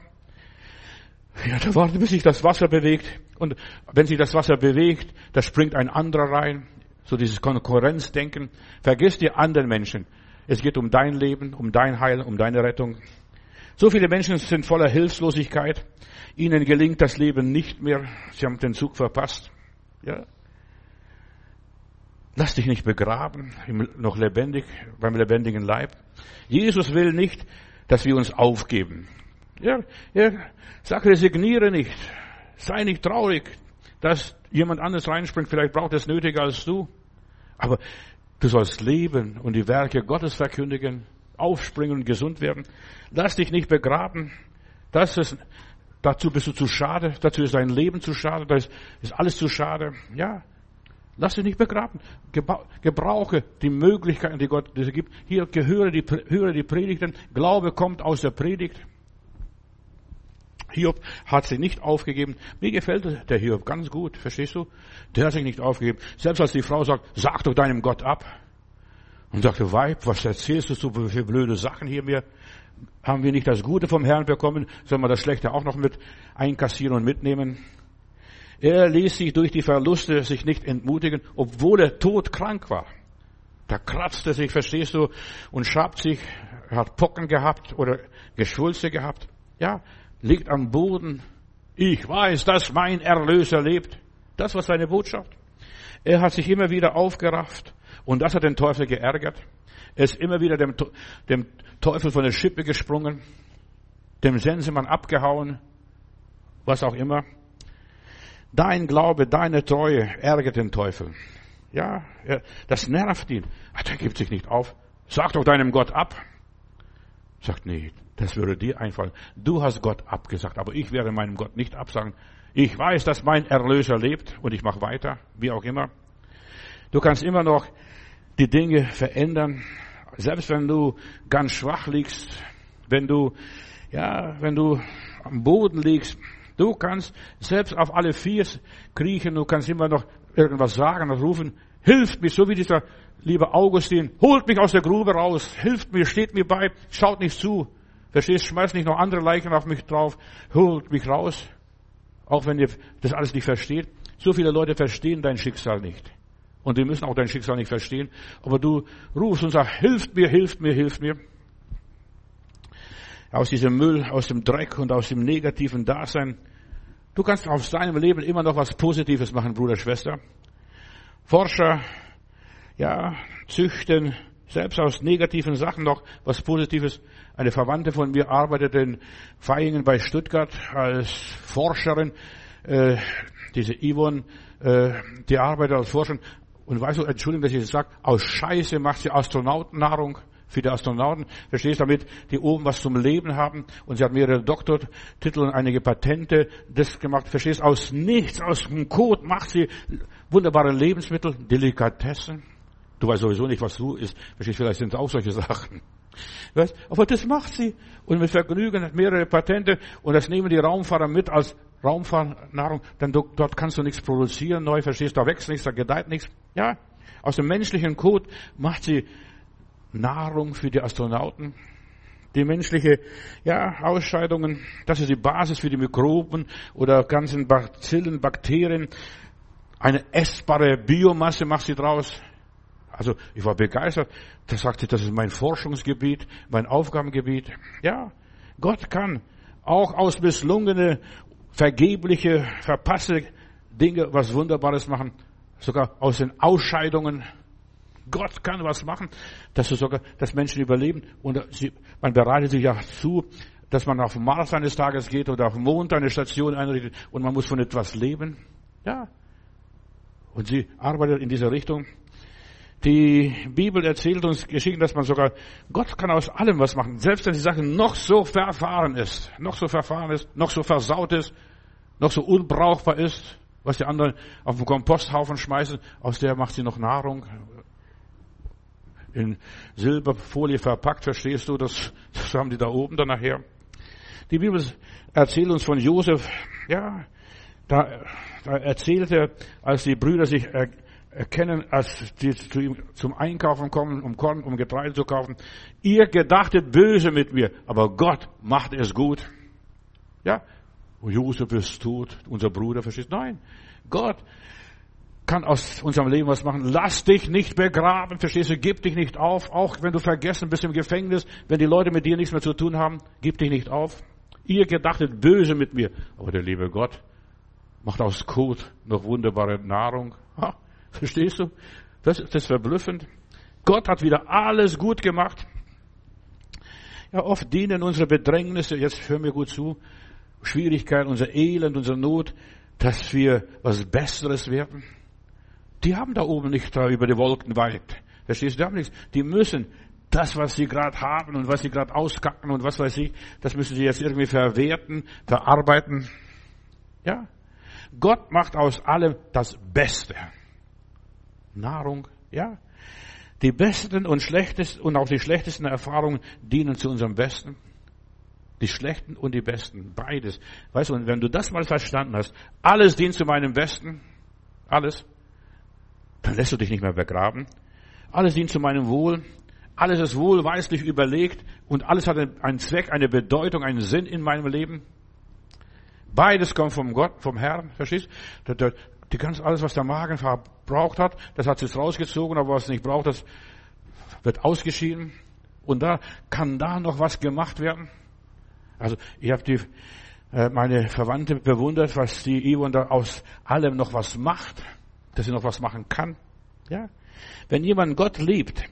Ja, da wartet, bis sich das Wasser bewegt. Und wenn sich das Wasser bewegt, da springt ein anderer rein. So dieses Konkurrenzdenken. Vergiss die anderen Menschen. Es geht um dein Leben, um dein Heil, um deine Rettung. So viele Menschen sind voller Hilflosigkeit. Ihnen gelingt das Leben nicht mehr. Sie haben den Zug verpasst. Ja. Lass dich nicht begraben, noch lebendig, beim lebendigen Leib. Jesus will nicht, dass wir uns aufgeben. Ja, er sagt, resigniere nicht. Sei nicht traurig, dass jemand anderes reinspringt. Vielleicht braucht es nötiger als du. Aber du sollst leben und die Werke Gottes verkündigen, aufspringen und gesund werden. Lass dich nicht begraben. Das ist, dazu bist du zu schade. Dazu ist dein Leben zu schade. Da ist, ist alles zu schade. Ja. Lass dich nicht begraben. Gebrauche die Möglichkeiten, die Gott dir gibt. Hier gehöre die, höre die Predigten. Glaube kommt aus der Predigt. Hiob hat sich nicht aufgegeben. Mir gefällt der Hiob ganz gut, verstehst du? Der hat sich nicht aufgegeben. Selbst als die Frau sagt, sag doch deinem Gott ab. Und sagte, Weib, was erzählst du so für blöde Sachen hier mir? Haben wir nicht das Gute vom Herrn bekommen? Sollen wir das Schlechte auch noch mit einkassieren und mitnehmen? Er ließ sich durch die Verluste sich nicht entmutigen, obwohl er todkrank war. Da kratzte sich, verstehst du, und schabt sich, hat Pocken gehabt oder Geschwulste gehabt. Ja, liegt am Boden. Ich weiß, dass mein Erlöser lebt. Das war seine Botschaft. Er hat sich immer wieder aufgerafft und das hat den Teufel geärgert. Er ist immer wieder dem, dem Teufel von der Schippe gesprungen, dem Sensemann abgehauen, was auch immer. Dein Glaube, deine Treue ärgert den Teufel. Ja, das nervt ihn. Der gibt sich nicht auf. Sag doch deinem Gott ab. Sagt, nee, das würde dir einfallen. Du hast Gott abgesagt, aber ich werde meinem Gott nicht absagen. Ich weiß, dass mein Erlöser lebt und ich mache weiter, wie auch immer. Du kannst immer noch die Dinge verändern, selbst wenn du ganz schwach liegst, wenn du, ja, wenn du am Boden liegst, du kannst selbst auf alle vier kriechen, du kannst immer noch irgendwas sagen und rufen, hilft mir, so wie dieser liebe Augustin, holt mich aus der Grube raus, hilft mir, steht mir bei, schaut nicht zu. Verstehst, schmeißt nicht noch andere Leichen auf mich drauf, holt mich raus. Auch wenn ihr das alles nicht versteht. So viele Leute verstehen dein Schicksal nicht. Und die müssen auch dein Schicksal nicht verstehen. Aber du rufst und sagst, hilft mir, hilft mir, hilft mir. aus diesem Müll, aus dem Dreck und aus dem negativen Dasein. Du kannst aus deinem Leben immer noch was Positives machen, Bruder, Schwester. Forscher, ja, züchten selbst aus negativen Sachen noch was Positives. Eine Verwandte von mir arbeitet in Feiingen bei Stuttgart als Forscherin. Äh, diese Yvonne, äh, die arbeitet als Forscherin. Und weißt du, Entschuldigung, dass ich das sage, aus Scheiße macht sie Astronautennahrung für die Astronauten. Verstehst du damit, die oben was zum Leben haben. Und sie hat mehrere Doktortitel und einige Patente das gemacht. Verstehst du, aus nichts, aus dem Kot macht sie wunderbare Lebensmittel, Delikatessen. Du weißt sowieso nicht, was du isst. Verstehst vielleicht sind es auch solche Sachen. Weißt? Aber das macht sie. Und mit Vergnügen hat mehrere Patente. Und das nehmen die Raumfahrer mit als Raumfahrnahrung. Denn du, dort kannst du nichts produzieren neu. Verstehst Da wächst nichts, da gedeiht nichts. Ja. Aus dem menschlichen Kot macht sie Nahrung für die Astronauten. Die menschliche ja, Ausscheidungen, das ist die Basis für die Mikroben oder ganzen Bazillen, Bakterien. Eine essbare Biomasse macht sie draus. Also ich war begeistert. Da sagte, das ist mein Forschungsgebiet, mein Aufgabengebiet. Ja, Gott kann auch aus misslungene, vergebliche, verpasste Dinge was Wunderbares machen. Sogar aus den Ausscheidungen Gott kann was machen, dass du sogar, dass Menschen überleben. Und sie, man bereitet sich ja zu, dass man auf Mars eines Tages geht oder auf Mond eine Station einrichtet und man muss von etwas leben. Ja. Und sie arbeitet in dieser Richtung. Die Bibel erzählt uns Geschichten, dass man sogar, Gott kann aus allem was machen. Selbst wenn die Sache noch so verfahren ist, noch so verfahren ist, noch so versaut ist, noch so unbrauchbar ist, was die anderen auf den Komposthaufen schmeißen, aus der macht sie noch Nahrung, in Silberfolie verpackt, verstehst du? Das, das haben die da oben dann nachher. Die Bibel erzählt uns von Josef, ja, da, da er, als die Brüder sich erkennen, als die zu ihm zum Einkaufen kommen, um Korn, um Getreide zu kaufen, ihr gedachtet böse mit mir, aber Gott macht es gut. Ja, Josef ist tot, unser Bruder versteht. Nein, Gott kann aus unserem Leben was machen. Lass dich nicht begraben, verstehst du? Gib dich nicht auf, auch wenn du vergessen bist im Gefängnis, wenn die Leute mit dir nichts mehr zu tun haben, gib dich nicht auf. Ihr gedachtet böse mit mir, aber der liebe Gott macht aus Kot noch wunderbare Nahrung. Ha, verstehst du? Das, das ist verblüffend. Gott hat wieder alles gut gemacht. Ja, oft dienen unsere Bedrängnisse, jetzt hör mir gut zu, Schwierigkeiten, unser Elend, unsere Not, dass wir was Besseres werden. Die haben da oben nicht da über die Wolken weit. Verstehst du? Die haben nichts. Die müssen das, was sie gerade haben und was sie gerade auskacken und was weiß ich, das müssen sie jetzt irgendwie verwerten, verarbeiten. Ja? Gott macht aus allem das Beste. Nahrung, ja? Die besten und schlechtesten und auch die schlechtesten Erfahrungen dienen zu unserem Besten. Die schlechten und die besten, beides. Weißt du, und wenn du das mal verstanden hast, alles dient zu meinem Besten, alles, dann lässt du dich nicht mehr begraben. Alles dient zu meinem Wohl. Alles ist wohlweislich überlegt und alles hat einen Zweck, eine Bedeutung, einen Sinn in meinem Leben. Beides kommt vom Gott, vom Herrn, verstehst? du? Die ganz alles, was der Magen verbraucht hat, das hat sich rausgezogen, aber was nicht braucht, das wird ausgeschieden. Und da kann da noch was gemacht werden. Also ich habe die äh, meine Verwandte bewundert, was die Yvonne da aus allem noch was macht dass sie noch was machen kann. Ja? Wenn jemand Gott liebt,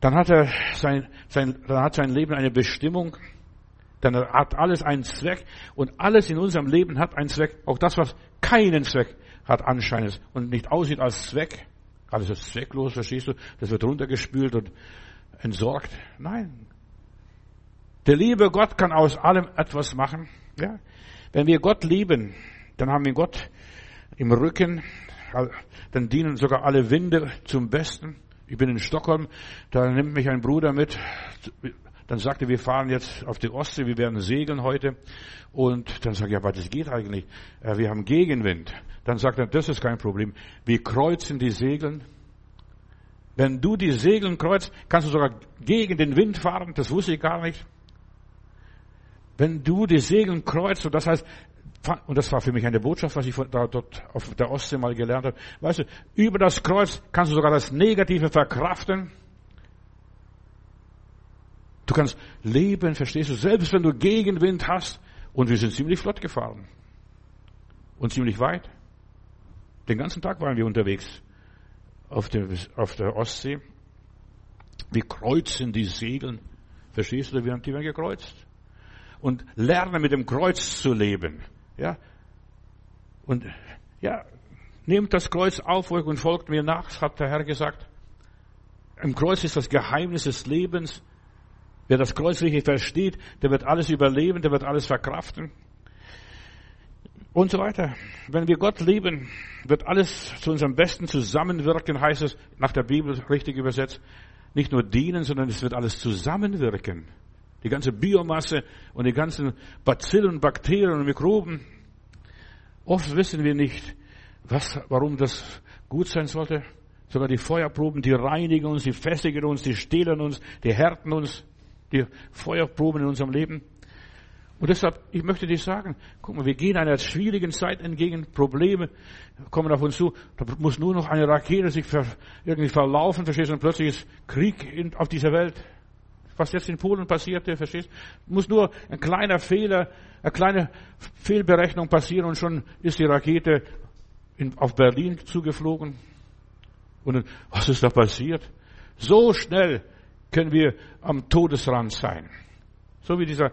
dann hat er sein, sein, dann hat sein Leben eine Bestimmung, dann hat alles einen Zweck und alles in unserem Leben hat einen Zweck. Auch das, was keinen Zweck hat anscheinend und nicht aussieht als Zweck, alles ist zwecklos, verstehst du? Das wird runtergespült und entsorgt. Nein. Der liebe Gott kann aus allem etwas machen. Ja? Wenn wir Gott lieben, dann haben wir Gott im Rücken, dann dienen sogar alle Winde zum Besten. Ich bin in Stockholm, da nimmt mich ein Bruder mit, dann sagte, wir fahren jetzt auf die Ostsee, wir werden segeln heute. Und dann sage ich, aber das geht eigentlich. Wir haben Gegenwind. Dann sagt er, das ist kein Problem. Wir kreuzen die Segeln. Wenn du die Segeln kreuzt, kannst du sogar gegen den Wind fahren. Das wusste ich gar nicht. Wenn du die Segeln kreuzt, das heißt, und das war für mich eine Botschaft, was ich da, dort auf der Ostsee mal gelernt habe. Weißt du, über das Kreuz kannst du sogar das Negative verkraften. Du kannst leben, verstehst du, selbst wenn du Gegenwind hast. Und wir sind ziemlich flott gefahren. Und ziemlich weit. Den ganzen Tag waren wir unterwegs auf der, auf der Ostsee. Wir kreuzen die Segeln. Verstehst du, wir haben die werden gekreuzt. Und lernen mit dem Kreuz zu leben. Ja. Und, ja, nehmt das Kreuz auf euch und folgt mir nach, hat der Herr gesagt. Im Kreuz ist das Geheimnis des Lebens. Wer das Kreuz richtig versteht, der wird alles überleben, der wird alles verkraften. Und so weiter. Wenn wir Gott lieben, wird alles zu unserem Besten zusammenwirken, heißt es nach der Bibel richtig übersetzt. Nicht nur dienen, sondern es wird alles zusammenwirken. Die ganze Biomasse und die ganzen Bazillen, Bakterien und Mikroben. Oft wissen wir nicht, was, warum das gut sein sollte. Sogar die Feuerproben, die reinigen uns, die festigen uns, die stehlen uns, die härten uns, die Feuerproben in unserem Leben. Und deshalb, ich möchte dir sagen, guck mal, wir gehen einer schwierigen Zeit entgegen, Probleme kommen auf uns zu, da muss nur noch eine Rakete sich ver, irgendwie verlaufen, verstehst du, und plötzlich ist Krieg in, auf dieser Welt. Was jetzt in Polen passierte, verstehst du, muss nur ein kleiner Fehler, eine kleine Fehlberechnung passieren und schon ist die Rakete in, auf Berlin zugeflogen. Und was ist da passiert? So schnell können wir am Todesrand sein. So wie dieser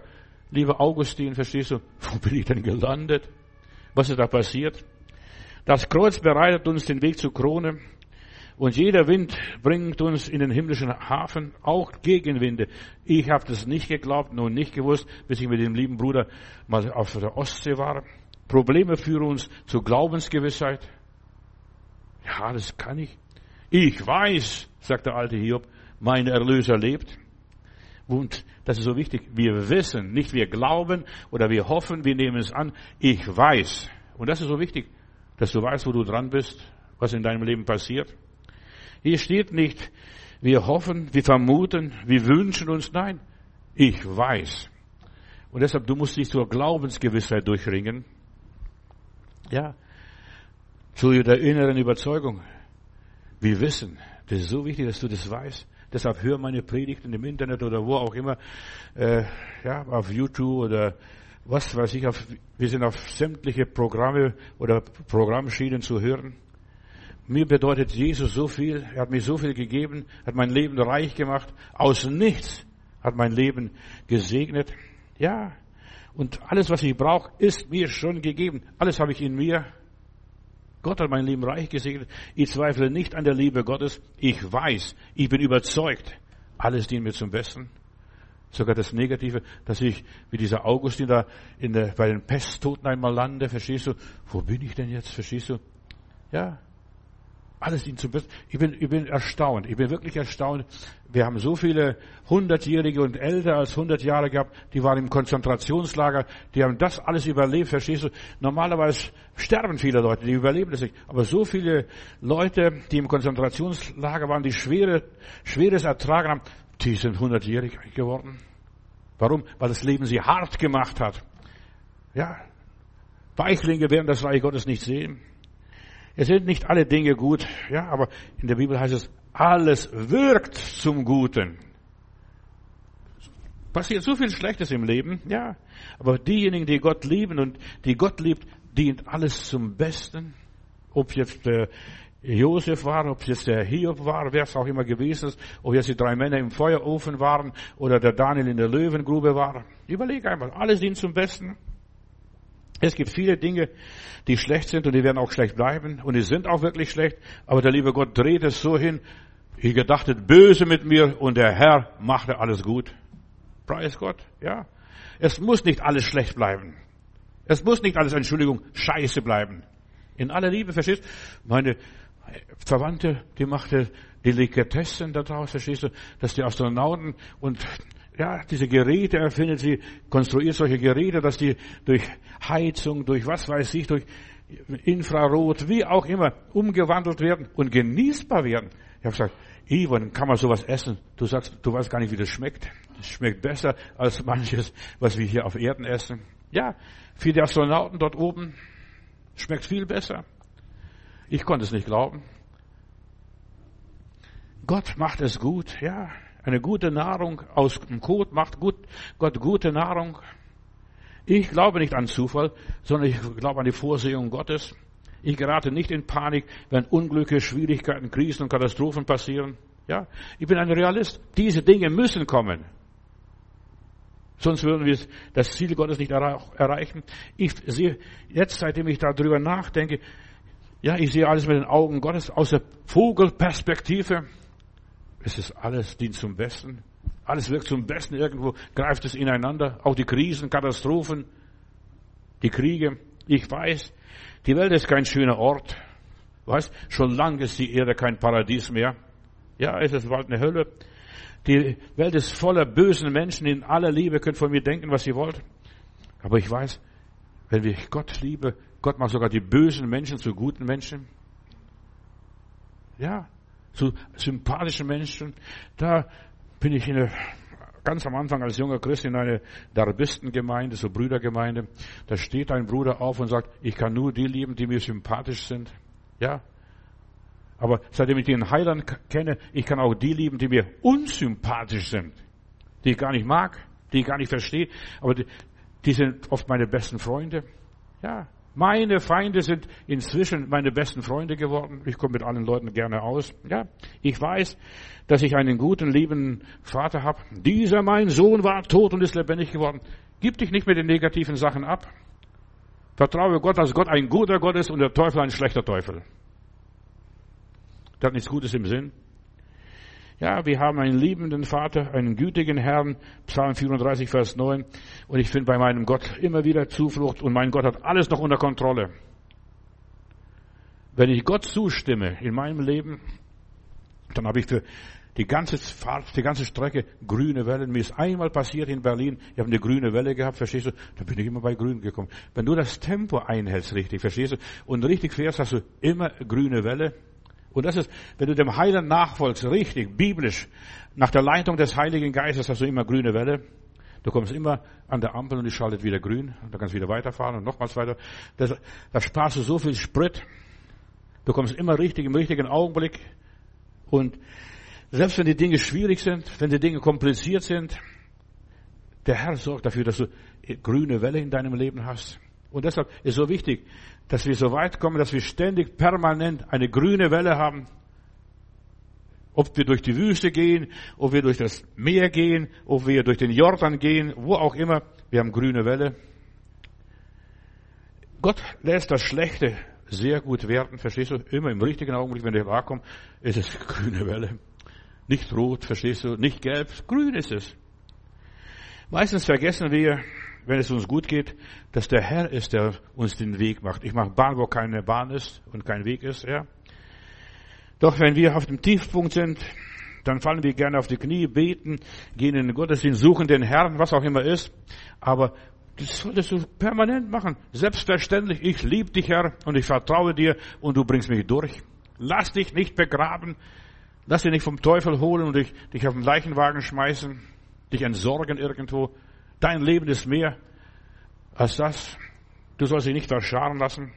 Lieber Augustin, verstehst du, wo bin ich denn gelandet? Was ist da passiert? Das Kreuz bereitet uns den Weg zur Krone und jeder Wind bringt uns in den himmlischen Hafen, auch Gegenwinde. Ich habe das nicht geglaubt, nur nicht gewusst, bis ich mit dem lieben Bruder mal auf der Ostsee war. Probleme führen uns zur Glaubensgewissheit. Ja, das kann ich. Ich weiß, sagt der alte Hiob, mein Erlöser lebt. Und das ist so wichtig. Wir wissen, nicht wir glauben oder wir hoffen, wir nehmen es an. Ich weiß. Und das ist so wichtig, dass du weißt, wo du dran bist, was in deinem Leben passiert. Hier steht nicht, wir hoffen, wir vermuten, wir wünschen uns. Nein, ich weiß. Und deshalb, du musst dich zur Glaubensgewissheit durchringen. Ja, zu der inneren Überzeugung. Wir wissen, das ist so wichtig, dass du das weißt. Deshalb hör meine Predigten im Internet oder wo auch immer, äh, ja, auf YouTube oder was weiß ich. Auf, wir sind auf sämtliche Programme oder Programmschienen zu hören. Mir bedeutet Jesus so viel. Er hat mir so viel gegeben, hat mein Leben reich gemacht. Aus nichts hat mein Leben gesegnet. Ja, und alles, was ich brauche, ist mir schon gegeben. Alles habe ich in mir. Gott hat mein Leben reich gesegnet. Ich zweifle nicht an der Liebe Gottes. Ich weiß, ich bin überzeugt, alles dient mir zum Besten. Sogar das Negative, dass ich, wie dieser Augustin da in der, bei den Pesttoten einmal lande, verstehst du? Wo bin ich denn jetzt, verstehst du? Ja, alles ihnen zum Besten. Ich bin, ich bin erstaunt. Ich bin wirklich erstaunt. Wir haben so viele Hundertjährige und älter als hundert Jahre gehabt, die waren im Konzentrationslager, die haben das alles überlebt, verstehst du? Normalerweise sterben viele Leute, die überleben das nicht. Aber so viele Leute, die im Konzentrationslager waren, die schwere, schweres ertragen haben, die sind hundertjährig geworden. Warum? Weil das Leben sie hart gemacht hat. Ja. Weichlinge werden das Reich Gottes nicht sehen. Es sind nicht alle Dinge gut, ja, aber in der Bibel heißt es, alles wirkt zum Guten. Passiert so viel Schlechtes im Leben, ja, aber diejenigen, die Gott lieben und die Gott liebt, dient alles zum Besten. Ob jetzt der Josef war, ob jetzt der Hiob war, wer es auch immer gewesen ist, ob jetzt die drei Männer im Feuerofen waren oder der Daniel in der Löwengrube war. Überleg einmal, alles dient zum Besten. Es gibt viele Dinge, die schlecht sind und die werden auch schlecht bleiben und die sind auch wirklich schlecht, aber der liebe Gott dreht es so hin, ihr gedachtet böse mit mir und der Herr machte alles gut. Preis Gott, ja. Es muss nicht alles schlecht bleiben. Es muss nicht alles, Entschuldigung, scheiße bleiben. In aller Liebe, verstehst du? Meine Verwandte, die machte Delikatessen daraus, verstehst du, dass die Astronauten und ja, diese Geräte erfindet sie, konstruiert solche Geräte, dass die durch Heizung, durch was weiß ich, durch Infrarot, wie auch immer, umgewandelt werden und genießbar werden. Ich habe gesagt, Ivan, kann man sowas essen? Du sagst, du weißt gar nicht, wie das schmeckt. Es schmeckt besser als manches, was wir hier auf Erden essen. Ja, für die Astronauten dort oben schmeckt viel besser. Ich konnte es nicht glauben. Gott macht es gut, ja. Eine gute Nahrung aus dem Kot macht gut, Gott gute Nahrung. Ich glaube nicht an Zufall, sondern ich glaube an die Vorsehung Gottes. Ich gerate nicht in Panik, wenn Unglücke, Schwierigkeiten, Krisen und Katastrophen passieren. Ja, ich bin ein Realist. Diese Dinge müssen kommen. Sonst würden wir das Ziel Gottes nicht erreichen. Ich sehe jetzt, seitdem ich darüber nachdenke, ja, ich sehe alles mit den Augen Gottes aus der Vogelperspektive. Es ist alles dient zum Besten. Alles wirkt zum Besten. Irgendwo greift es ineinander. Auch die Krisen, Katastrophen, die Kriege. Ich weiß, die Welt ist kein schöner Ort. Weißt, schon lange ist die Erde kein Paradies mehr. Ja, es ist bald eine Hölle. Die Welt ist voller bösen Menschen. In aller Liebe könnt von mir denken, was ihr wollt. Aber ich weiß, wenn ich Gott liebe, Gott macht sogar die bösen Menschen zu guten Menschen. Ja, zu sympathischen Menschen. Da bin ich in eine, ganz am Anfang als junger Christ in eine Darbistengemeinde, so Brüdergemeinde. Da steht ein Bruder auf und sagt, ich kann nur die lieben, die mir sympathisch sind. Ja. Aber seitdem ich den Heiland kenne, ich kann auch die lieben, die mir unsympathisch sind. Die ich gar nicht mag, die ich gar nicht verstehe. Aber die, die sind oft meine besten Freunde. Ja. Meine Feinde sind inzwischen meine besten Freunde geworden. Ich komme mit allen Leuten gerne aus. Ja, ich weiß, dass ich einen guten, lieben Vater habe. Dieser mein Sohn war tot und ist lebendig geworden. Gib dich nicht mit den negativen Sachen ab. Vertraue Gott, dass Gott ein guter Gott ist und der Teufel ein schlechter Teufel. Der hat nichts Gutes im Sinn. Ja, wir haben einen liebenden Vater, einen gütigen Herrn, Psalm 34, Vers 9. Und ich finde bei meinem Gott immer wieder Zuflucht und mein Gott hat alles noch unter Kontrolle. Wenn ich Gott zustimme in meinem Leben, dann habe ich für die ganze Fahrt, die ganze Strecke grüne Wellen. Mir ist einmal passiert in Berlin, ich habe eine grüne Welle gehabt, verstehst du? Da bin ich immer bei grün gekommen. Wenn du das Tempo einhältst richtig, verstehst du? Und richtig fährst, hast du immer grüne Welle. Und das ist, wenn du dem Heiland nachfolgst, richtig, biblisch, nach der Leitung des Heiligen Geistes hast du immer grüne Welle. Du kommst immer an der Ampel und die schaltet wieder grün. Und dann kannst du wieder weiterfahren und nochmals weiter. da sparst du so viel Sprit. Du kommst immer richtig im richtigen Augenblick. Und selbst wenn die Dinge schwierig sind, wenn die Dinge kompliziert sind, der Herr sorgt dafür, dass du grüne Welle in deinem Leben hast. Und deshalb ist so wichtig, dass wir so weit kommen, dass wir ständig permanent eine grüne Welle haben. Ob wir durch die Wüste gehen, ob wir durch das Meer gehen, ob wir durch den Jordan gehen, wo auch immer, wir haben grüne Welle. Gott lässt das Schlechte sehr gut werden, verstehst du? Immer im richtigen Augenblick, wenn der kommt, ist es grüne Welle. Nicht rot, verstehst du? Nicht gelb, grün ist es. Meistens vergessen wir, wenn es uns gut geht, dass der Herr ist, der uns den Weg macht. Ich mache Bahn, wo keine Bahn ist und kein Weg ist, ja. Doch wenn wir auf dem Tiefpunkt sind, dann fallen wir gerne auf die Knie, beten, gehen in den Gottesdienst, suchen den Herrn, was auch immer ist. Aber das solltest du permanent machen. Selbstverständlich, ich liebe dich, Herr, und ich vertraue dir und du bringst mich durch. Lass dich nicht begraben. Lass dich nicht vom Teufel holen und dich, dich auf den Leichenwagen schmeißen, dich entsorgen irgendwo. Dein Leben ist mehr als das. Du sollst dich nicht verscharen lassen.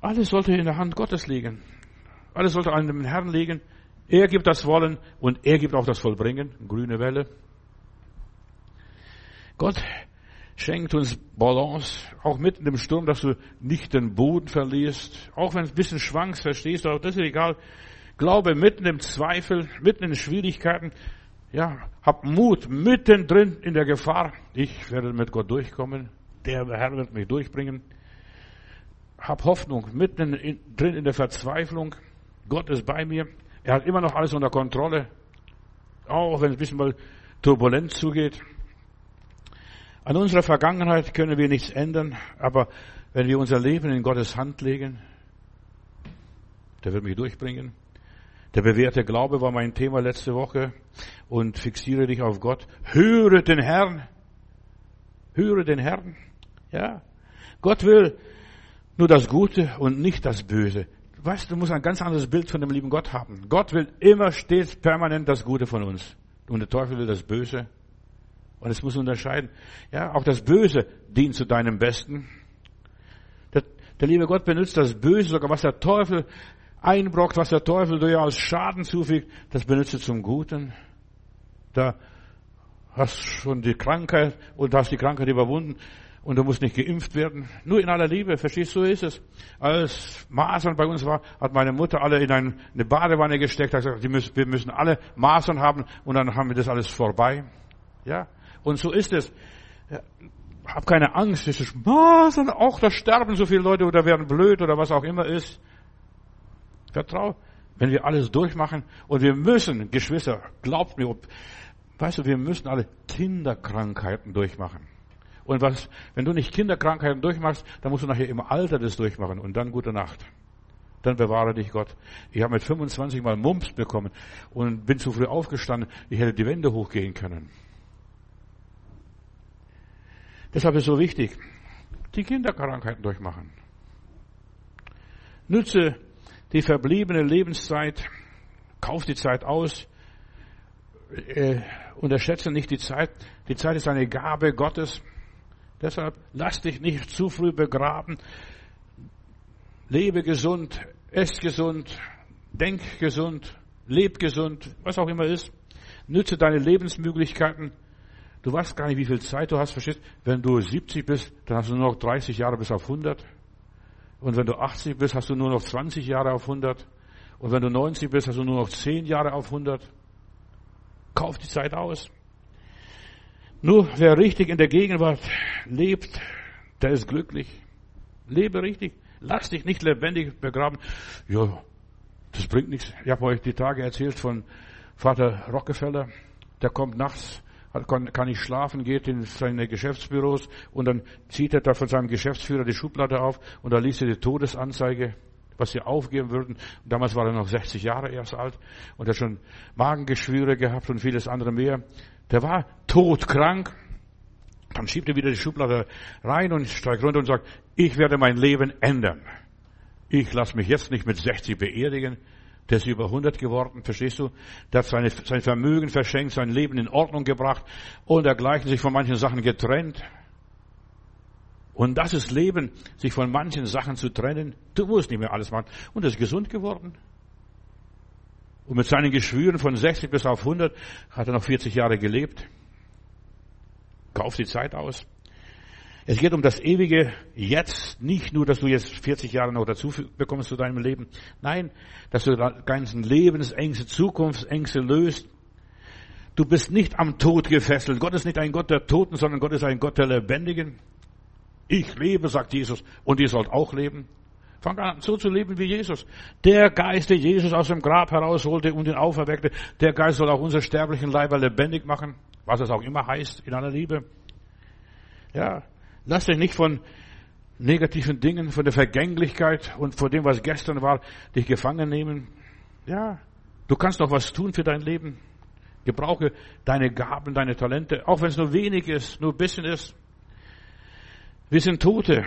Alles sollte in der Hand Gottes liegen. Alles sollte an dem Herrn liegen. Er gibt das Wollen und er gibt auch das Vollbringen. Grüne Welle. Gott schenkt uns Balance, auch mitten im Sturm, dass du nicht den Boden verlierst. Auch wenn es ein bisschen schwankst, verstehst du, das ist egal. Glaube mitten im Zweifel, mitten in Schwierigkeiten. Ja, hab Mut mittendrin in der Gefahr. Ich werde mit Gott durchkommen. Der Herr wird mich durchbringen. Hab Hoffnung mitten in, drin in der Verzweiflung. Gott ist bei mir. Er hat immer noch alles unter Kontrolle. Auch wenn es ein bisschen mal turbulent zugeht. An unserer Vergangenheit können wir nichts ändern, aber wenn wir unser Leben in Gottes Hand legen, der wird mich durchbringen. Der bewährte Glaube war mein Thema letzte Woche und fixiere dich auf Gott. Höre den Herrn. Höre den Herrn. Ja. Gott will nur das Gute und nicht das Böse. Weißt du, du musst ein ganz anderes Bild von dem lieben Gott haben. Gott will immer stets permanent das Gute von uns. Und der Teufel will das Böse. Und es muss unterscheiden. Ja, auch das Böse dient zu deinem Besten. Der, der liebe Gott benutzt das Böse, sogar was der Teufel einbrockt, was der Teufel dir als Schaden zufügt, das benutzt er zum Guten. Da hast schon die Krankheit und hast die Krankheit überwunden und du musst nicht geimpft werden. Nur in aller Liebe, verstehst du, so ist es. Als Masern bei uns war, hat meine Mutter alle in eine Badewanne gesteckt, hat gesagt, wir müssen alle Masern haben und dann haben wir das alles vorbei. Ja, und so ist es. Ja, hab keine Angst, es ist Masern, auch da sterben so viele Leute oder werden blöd oder was auch immer ist. Vertrau, wenn wir alles durchmachen und wir müssen, Geschwister, glaubt mir, weißt du, wir müssen alle Kinderkrankheiten durchmachen. Und was, wenn du nicht Kinderkrankheiten durchmachst, dann musst du nachher im Alter das durchmachen und dann gute Nacht. Dann bewahre dich Gott. Ich habe mit 25 Mal Mumps bekommen und bin zu früh aufgestanden. Ich hätte die Wände hochgehen können. Deshalb ist es so wichtig, die Kinderkrankheiten durchmachen. Nütze die verbliebene Lebenszeit, kauf die Zeit aus, äh, unterschätze nicht die Zeit. Die Zeit ist eine Gabe Gottes. Deshalb lass dich nicht zu früh begraben. Lebe gesund, ess gesund, denk gesund, leb gesund, was auch immer ist. Nütze deine Lebensmöglichkeiten. Du weißt gar nicht, wie viel Zeit du hast, verstehst? Wenn du 70 bist, dann hast du nur noch 30 Jahre bis auf 100. Und wenn du 80 bist, hast du nur noch 20 Jahre auf 100. Und wenn du 90 bist, hast du nur noch 10 Jahre auf 100. Kauf die Zeit aus. Nur wer richtig in der Gegenwart lebt, der ist glücklich. Lebe richtig. Lass dich nicht lebendig begraben. Ja, das bringt nichts. Ich habe euch die Tage erzählt von Vater Rockefeller. Der kommt nachts, kann, kann nicht schlafen, geht in seine Geschäftsbüros und dann zieht er da von seinem Geschäftsführer die Schublade auf und da liest er die Todesanzeige was sie aufgeben würden. Damals war er noch 60 Jahre erst alt und hat schon Magengeschwüre gehabt und vieles andere mehr. Der war todkrank. Dann schiebt er wieder die Schublade rein und steigt runter und sagt, ich werde mein Leben ändern. Ich lasse mich jetzt nicht mit 60 beerdigen. Der ist über 100 geworden, verstehst du? Der hat seine, sein Vermögen verschenkt, sein Leben in Ordnung gebracht und dergleichen sich von manchen Sachen getrennt. Und das ist Leben, sich von manchen Sachen zu trennen. Du musst nicht mehr alles machen. Und er ist gesund geworden. Und mit seinen Geschwüren von 60 bis auf 100 hat er noch 40 Jahre gelebt. Kauf die Zeit aus. Es geht um das ewige Jetzt, nicht nur, dass du jetzt 40 Jahre noch dazu bekommst zu deinem Leben. Nein, dass du ganzen Lebensängste, Zukunftsängste löst. Du bist nicht am Tod gefesselt. Gott ist nicht ein Gott der Toten, sondern Gott ist ein Gott der Lebendigen. Ich lebe, sagt Jesus, und ihr sollt auch leben. Fang an, so zu leben wie Jesus. Der Geist, der Jesus aus dem Grab herausholte und ihn auferweckte, der Geist soll auch unser sterblichen Leiber lebendig machen, was es auch immer heißt, in aller Liebe. Ja, lass dich nicht von negativen Dingen, von der Vergänglichkeit und von dem, was gestern war, dich gefangen nehmen. Ja, du kannst noch was tun für dein Leben. Gebrauche deine Gaben, deine Talente, auch wenn es nur wenig ist, nur ein bisschen ist. Wir sind Tote.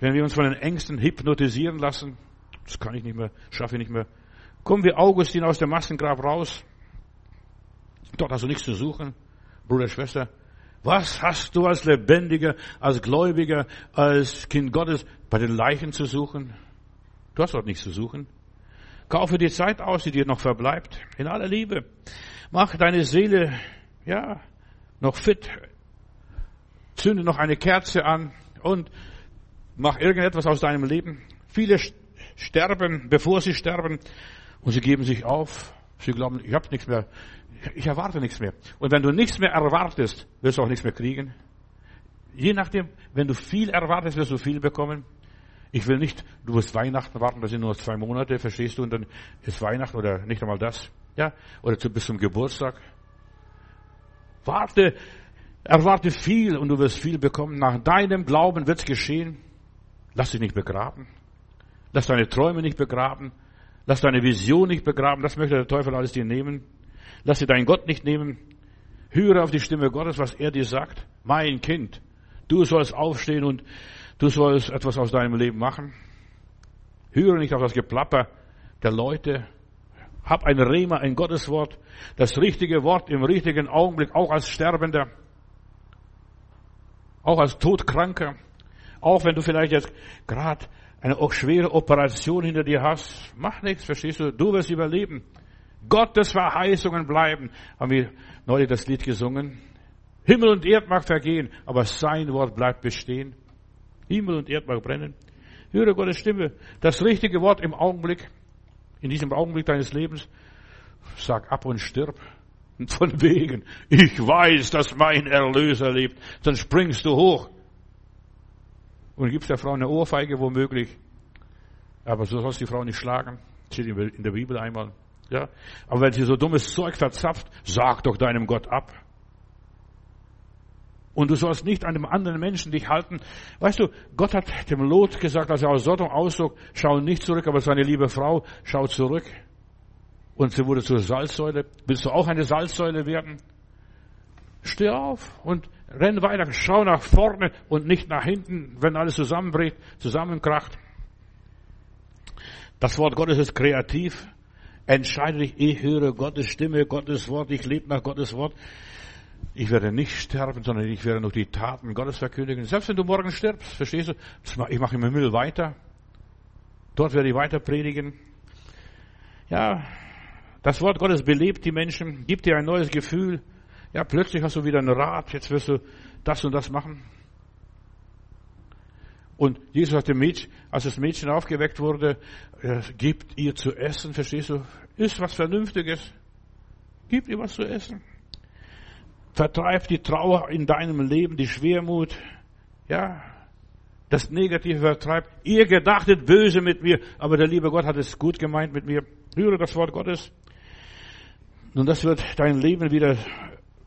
Wenn wir uns von den Ängsten hypnotisieren lassen, das kann ich nicht mehr, schaffe ich nicht mehr. Kommen wir Augustin aus dem Massengrab raus. Dort hast du nichts zu suchen, Bruder, Schwester. Was hast du als Lebendiger, als Gläubiger, als Kind Gottes bei den Leichen zu suchen? Du hast dort nichts zu suchen. Kaufe die Zeit aus, die dir noch verbleibt, in aller Liebe. Mach deine Seele, ja, noch fit zünde noch eine Kerze an und mach irgendetwas aus deinem Leben. Viele sterben, bevor sie sterben, und sie geben sich auf. Sie glauben, ich habe nichts mehr, ich erwarte nichts mehr. Und wenn du nichts mehr erwartest, wirst du auch nichts mehr kriegen. Je nachdem, wenn du viel erwartest, wirst du viel bekommen. Ich will nicht, du wirst Weihnachten warten, das sind nur zwei Monate, verstehst du, und dann ist Weihnachten oder nicht einmal das, ja, oder bis zum Geburtstag. Warte Erwarte viel und du wirst viel bekommen. Nach deinem Glauben wird's geschehen. Lass dich nicht begraben. Lass deine Träume nicht begraben. Lass deine Vision nicht begraben. Das möchte der Teufel alles dir nehmen. Lass dir deinen Gott nicht nehmen. Höre auf die Stimme Gottes, was er dir sagt. Mein Kind, du sollst aufstehen und du sollst etwas aus deinem Leben machen. Höre nicht auf das Geplapper der Leute. Hab ein Rema, ein Gotteswort, das richtige Wort im richtigen Augenblick, auch als Sterbender auch als Todkranker, auch wenn du vielleicht jetzt gerade eine auch schwere Operation hinter dir hast, mach nichts, verstehst du? Du wirst überleben. Gottes Verheißungen bleiben. Haben wir neulich das Lied gesungen. Himmel und Erd mag vergehen, aber sein Wort bleibt bestehen. Himmel und Erd mag brennen. Höre Gottes Stimme. Das richtige Wort im Augenblick, in diesem Augenblick deines Lebens. Sag ab und stirb. Von wegen, ich weiß, dass mein Erlöser lebt. Dann springst du hoch und gibst der Frau eine Ohrfeige womöglich. Aber so sollst die Frau nicht schlagen. Steht in der Bibel einmal. Ja. Aber wenn sie so dummes Zeug verzapft, sag doch deinem Gott ab. Und du sollst nicht an dem anderen Menschen dich halten. Weißt du, Gott hat dem Lot gesagt, als er aus Sodom auszog, schau nicht zurück, aber seine liebe Frau schaut zurück. Und sie wurde zur Salzsäule. Willst du auch eine Salzsäule werden? Steh auf und renn weiter. Schau nach vorne und nicht nach hinten, wenn alles zusammenbricht, zusammenkracht. Das Wort Gottes ist kreativ. Entscheide dich, ich höre Gottes Stimme, Gottes Wort, ich lebe nach Gottes Wort. Ich werde nicht sterben, sondern ich werde noch die Taten Gottes verkündigen. Selbst wenn du morgen stirbst, verstehst du? Ich mache im Himmel weiter. Dort werde ich weiter predigen. Ja, das Wort Gottes belebt die Menschen, gibt dir ein neues Gefühl. Ja, plötzlich hast du wieder einen Rat, jetzt wirst du das und das machen. Und Jesus hat dem Mädchen, als das Mädchen aufgeweckt wurde, gibt ihr zu essen, verstehst du? Ist was Vernünftiges. Gib ihr was zu essen. Vertreib die Trauer in deinem Leben, die Schwermut. Ja, das Negative vertreibt. Ihr gedachtet böse mit mir, aber der liebe Gott hat es gut gemeint mit mir. Höre das Wort Gottes. Und das wird dein Leben wieder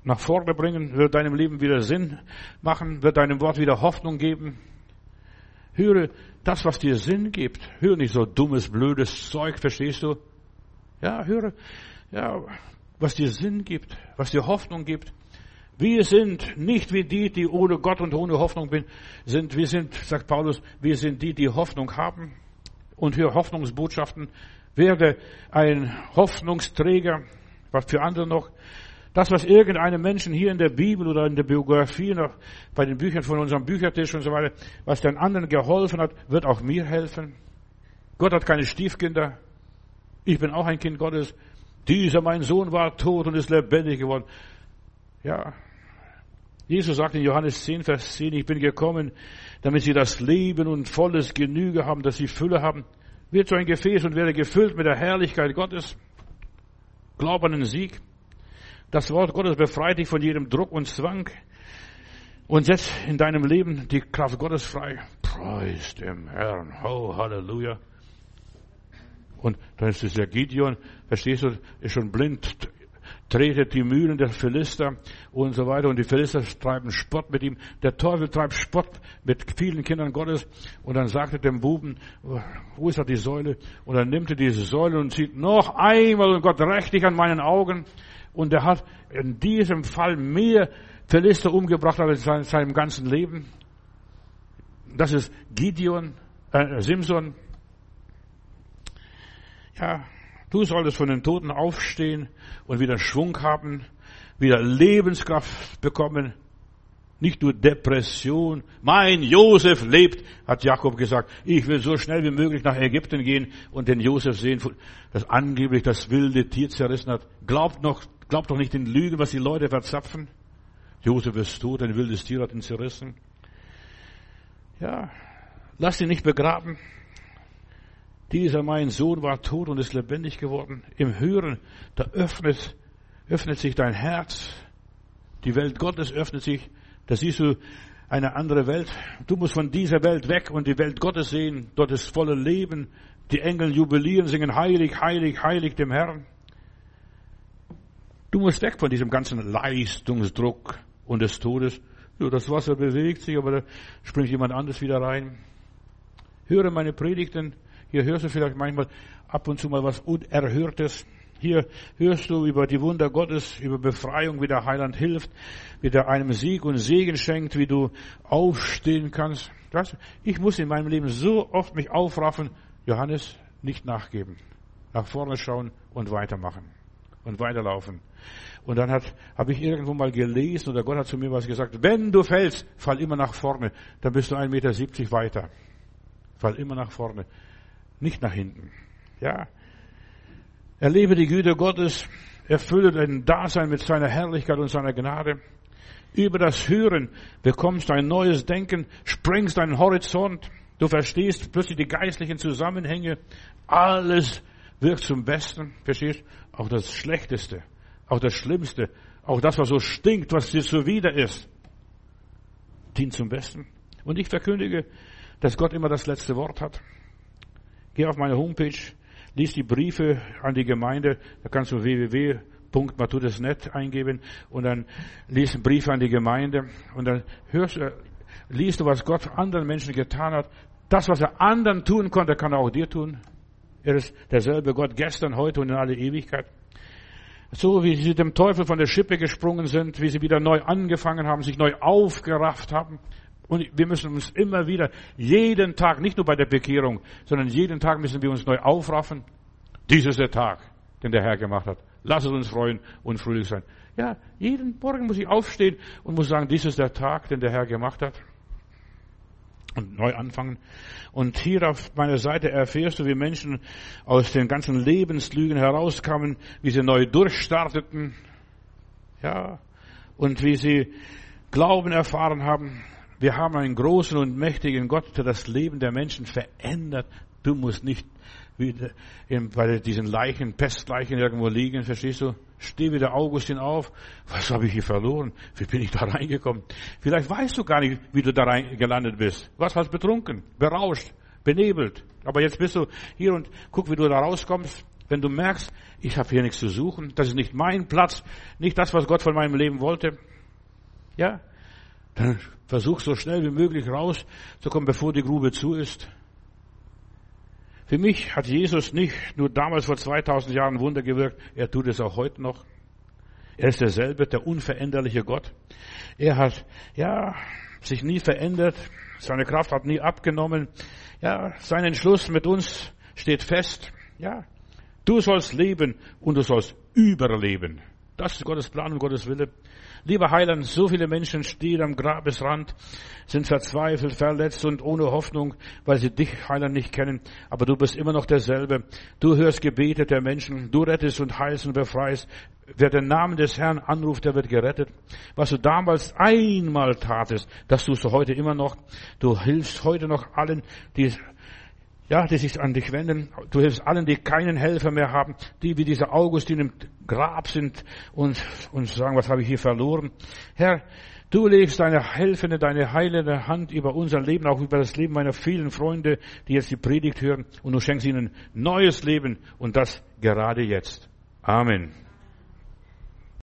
nach vorne bringen, wird deinem Leben wieder Sinn machen, wird deinem Wort wieder Hoffnung geben. Höre das, was dir Sinn gibt. Höre nicht so dummes, blödes Zeug, verstehst du? Ja, höre, ja, was dir Sinn gibt, was dir Hoffnung gibt. Wir sind nicht wie die, die ohne Gott und ohne Hoffnung sind. Wir sind, sagt Paulus, wir sind die, die Hoffnung haben. Und höre Hoffnungsbotschaften. Werde ein Hoffnungsträger, was für andere noch. Das, was irgendeinem Menschen hier in der Bibel oder in der Biografie, noch bei den Büchern von unserem Büchertisch und so weiter, was den anderen geholfen hat, wird auch mir helfen. Gott hat keine Stiefkinder. Ich bin auch ein Kind Gottes. Dieser, mein Sohn, war tot und ist lebendig geworden. Ja. Jesus sagt in Johannes 10, Vers 10, ich bin gekommen, damit sie das Leben und volles Genüge haben, dass sie Fülle haben. Wird so ein Gefäß und werde gefüllt mit der Herrlichkeit Gottes. Glaub an den Sieg. Das Wort Gottes befreit dich von jedem Druck und Zwang und setzt in deinem Leben die Kraft Gottes frei. Preis dem Herrn. Oh, Halleluja. Und dann ist es der Gideon, verstehst du, ist schon blind, tretet die Mühlen der Philister und so weiter. Und die Philister treiben Spott mit ihm. Der Teufel treibt Spott mit vielen Kindern Gottes. Und dann sagte dem Buben, wo ist da die Säule? Und dann nimmt er diese Säule und sieht noch einmal und Gott rächt dich an meinen Augen. Und er hat in diesem Fall mehr Philister umgebracht als in seinem ganzen Leben. Das ist Gideon, äh, Simson. Ja, du solltest von den Toten aufstehen und wieder Schwung haben, wieder Lebenskraft bekommen. Nicht nur Depression. Mein Josef lebt, hat Jakob gesagt. Ich will so schnell wie möglich nach Ägypten gehen und den Josef sehen, das angeblich das wilde Tier zerrissen hat. Glaubt noch, Glaubt doch nicht in Lügen, was die Leute verzapfen. Josef ist tot, ein wildes Tier hat ihn zerrissen. Ja, lass ihn nicht begraben. Dieser mein Sohn war tot und ist lebendig geworden. Im Hören, da öffnet, öffnet sich dein Herz. Die Welt Gottes öffnet sich. Da siehst du eine andere Welt. Du musst von dieser Welt weg und die Welt Gottes sehen. Dort ist voller Leben. Die Engel jubilieren, singen heilig, heilig, heilig dem Herrn. Du musst weg von diesem ganzen Leistungsdruck und des Todes. So, das Wasser bewegt sich, aber da springt jemand anderes wieder rein. Höre meine Predigten. Hier hörst du vielleicht manchmal ab und zu mal was Unerhörtes. Hier hörst du über die Wunder Gottes, über Befreiung, wie der Heiland hilft, wie der einem Sieg und Segen schenkt, wie du aufstehen kannst. Das, ich muss in meinem Leben so oft mich aufraffen, Johannes, nicht nachgeben. Nach vorne schauen und weitermachen und weiterlaufen. Und dann hat, habe ich irgendwo mal gelesen oder Gott hat zu mir was gesagt, wenn du fällst, fall immer nach vorne, dann bist du 1,70 Meter weiter. Fall immer nach vorne, nicht nach hinten. Ja. Erlebe die Güte Gottes, erfülle dein Dasein mit seiner Herrlichkeit und seiner Gnade. Über das Hören bekommst du ein neues Denken, sprengst deinen Horizont. Du verstehst plötzlich die geistlichen Zusammenhänge. Alles wirkt zum Besten. Verstehst? Auch das Schlechteste, auch das Schlimmste, auch das, was so stinkt, was dir zuwider ist, dient zum Besten. Und ich verkündige, dass Gott immer das letzte Wort hat. Geh auf meine Homepage, lies die Briefe an die Gemeinde, da kannst du www.matudesnet eingeben und dann lies Briefe an die Gemeinde und dann hörst, du, liest du, was Gott anderen Menschen getan hat. Das, was er anderen tun konnte, kann er auch dir tun. Er ist derselbe Gott gestern, heute und in alle Ewigkeit. So wie sie dem Teufel von der Schippe gesprungen sind, wie sie wieder neu angefangen haben, sich neu aufgerafft haben. Und wir müssen uns immer wieder, jeden Tag, nicht nur bei der Bekehrung, sondern jeden Tag müssen wir uns neu aufraffen. Dies ist der Tag, den der Herr gemacht hat. Lass es uns freuen und fröhlich sein. Ja, jeden Morgen muss ich aufstehen und muss sagen, dies ist der Tag, den der Herr gemacht hat und neu anfangen. Und hier auf meiner Seite erfährst du, wie Menschen aus den ganzen Lebenslügen herauskamen, wie sie neu durchstarteten, ja, und wie sie Glauben erfahren haben. Wir haben einen großen und mächtigen Gott, der das Leben der Menschen verändert. Du musst nicht wieder bei diesen Leichen, Pestleichen irgendwo liegen, verstehst du? Steh wieder Augustin auf. Was habe ich hier verloren? Wie bin ich da reingekommen? Vielleicht weißt du gar nicht, wie du da rein gelandet bist. Was hast betrunken, berauscht, benebelt. Aber jetzt bist du hier und guck, wie du da rauskommst. Wenn du merkst, ich habe hier nichts zu suchen, das ist nicht mein Platz, nicht das, was Gott von meinem Leben wollte. Ja, dann versuch so schnell wie möglich rauszukommen, bevor die Grube zu ist. Für mich hat Jesus nicht nur damals vor 2000 Jahren Wunder gewirkt, er tut es auch heute noch. Er ist derselbe, der unveränderliche Gott. Er hat, ja, sich nie verändert. Seine Kraft hat nie abgenommen. Ja, sein Entschluss mit uns steht fest. Ja, du sollst leben und du sollst überleben. Das ist Gottes Plan und Gottes Wille. Lieber Heiland, so viele Menschen stehen am Grabesrand, sind verzweifelt, verletzt und ohne Hoffnung, weil sie dich, Heiland, nicht kennen. Aber du bist immer noch derselbe. Du hörst Gebete der Menschen. Du rettest und heilst und befreist. Wer den Namen des Herrn anruft, der wird gerettet. Was du damals einmal tatest, das tust du heute immer noch. Du hilfst heute noch allen, die ja, die sich an dich wenden. Du hilfst allen, die keinen Helfer mehr haben, die wie dieser Augustin im Grab sind und, und sagen, was habe ich hier verloren. Herr, du legst deine helfende, deine heilende Hand über unser Leben, auch über das Leben meiner vielen Freunde, die jetzt die Predigt hören und du schenkst ihnen neues Leben und das gerade jetzt. Amen.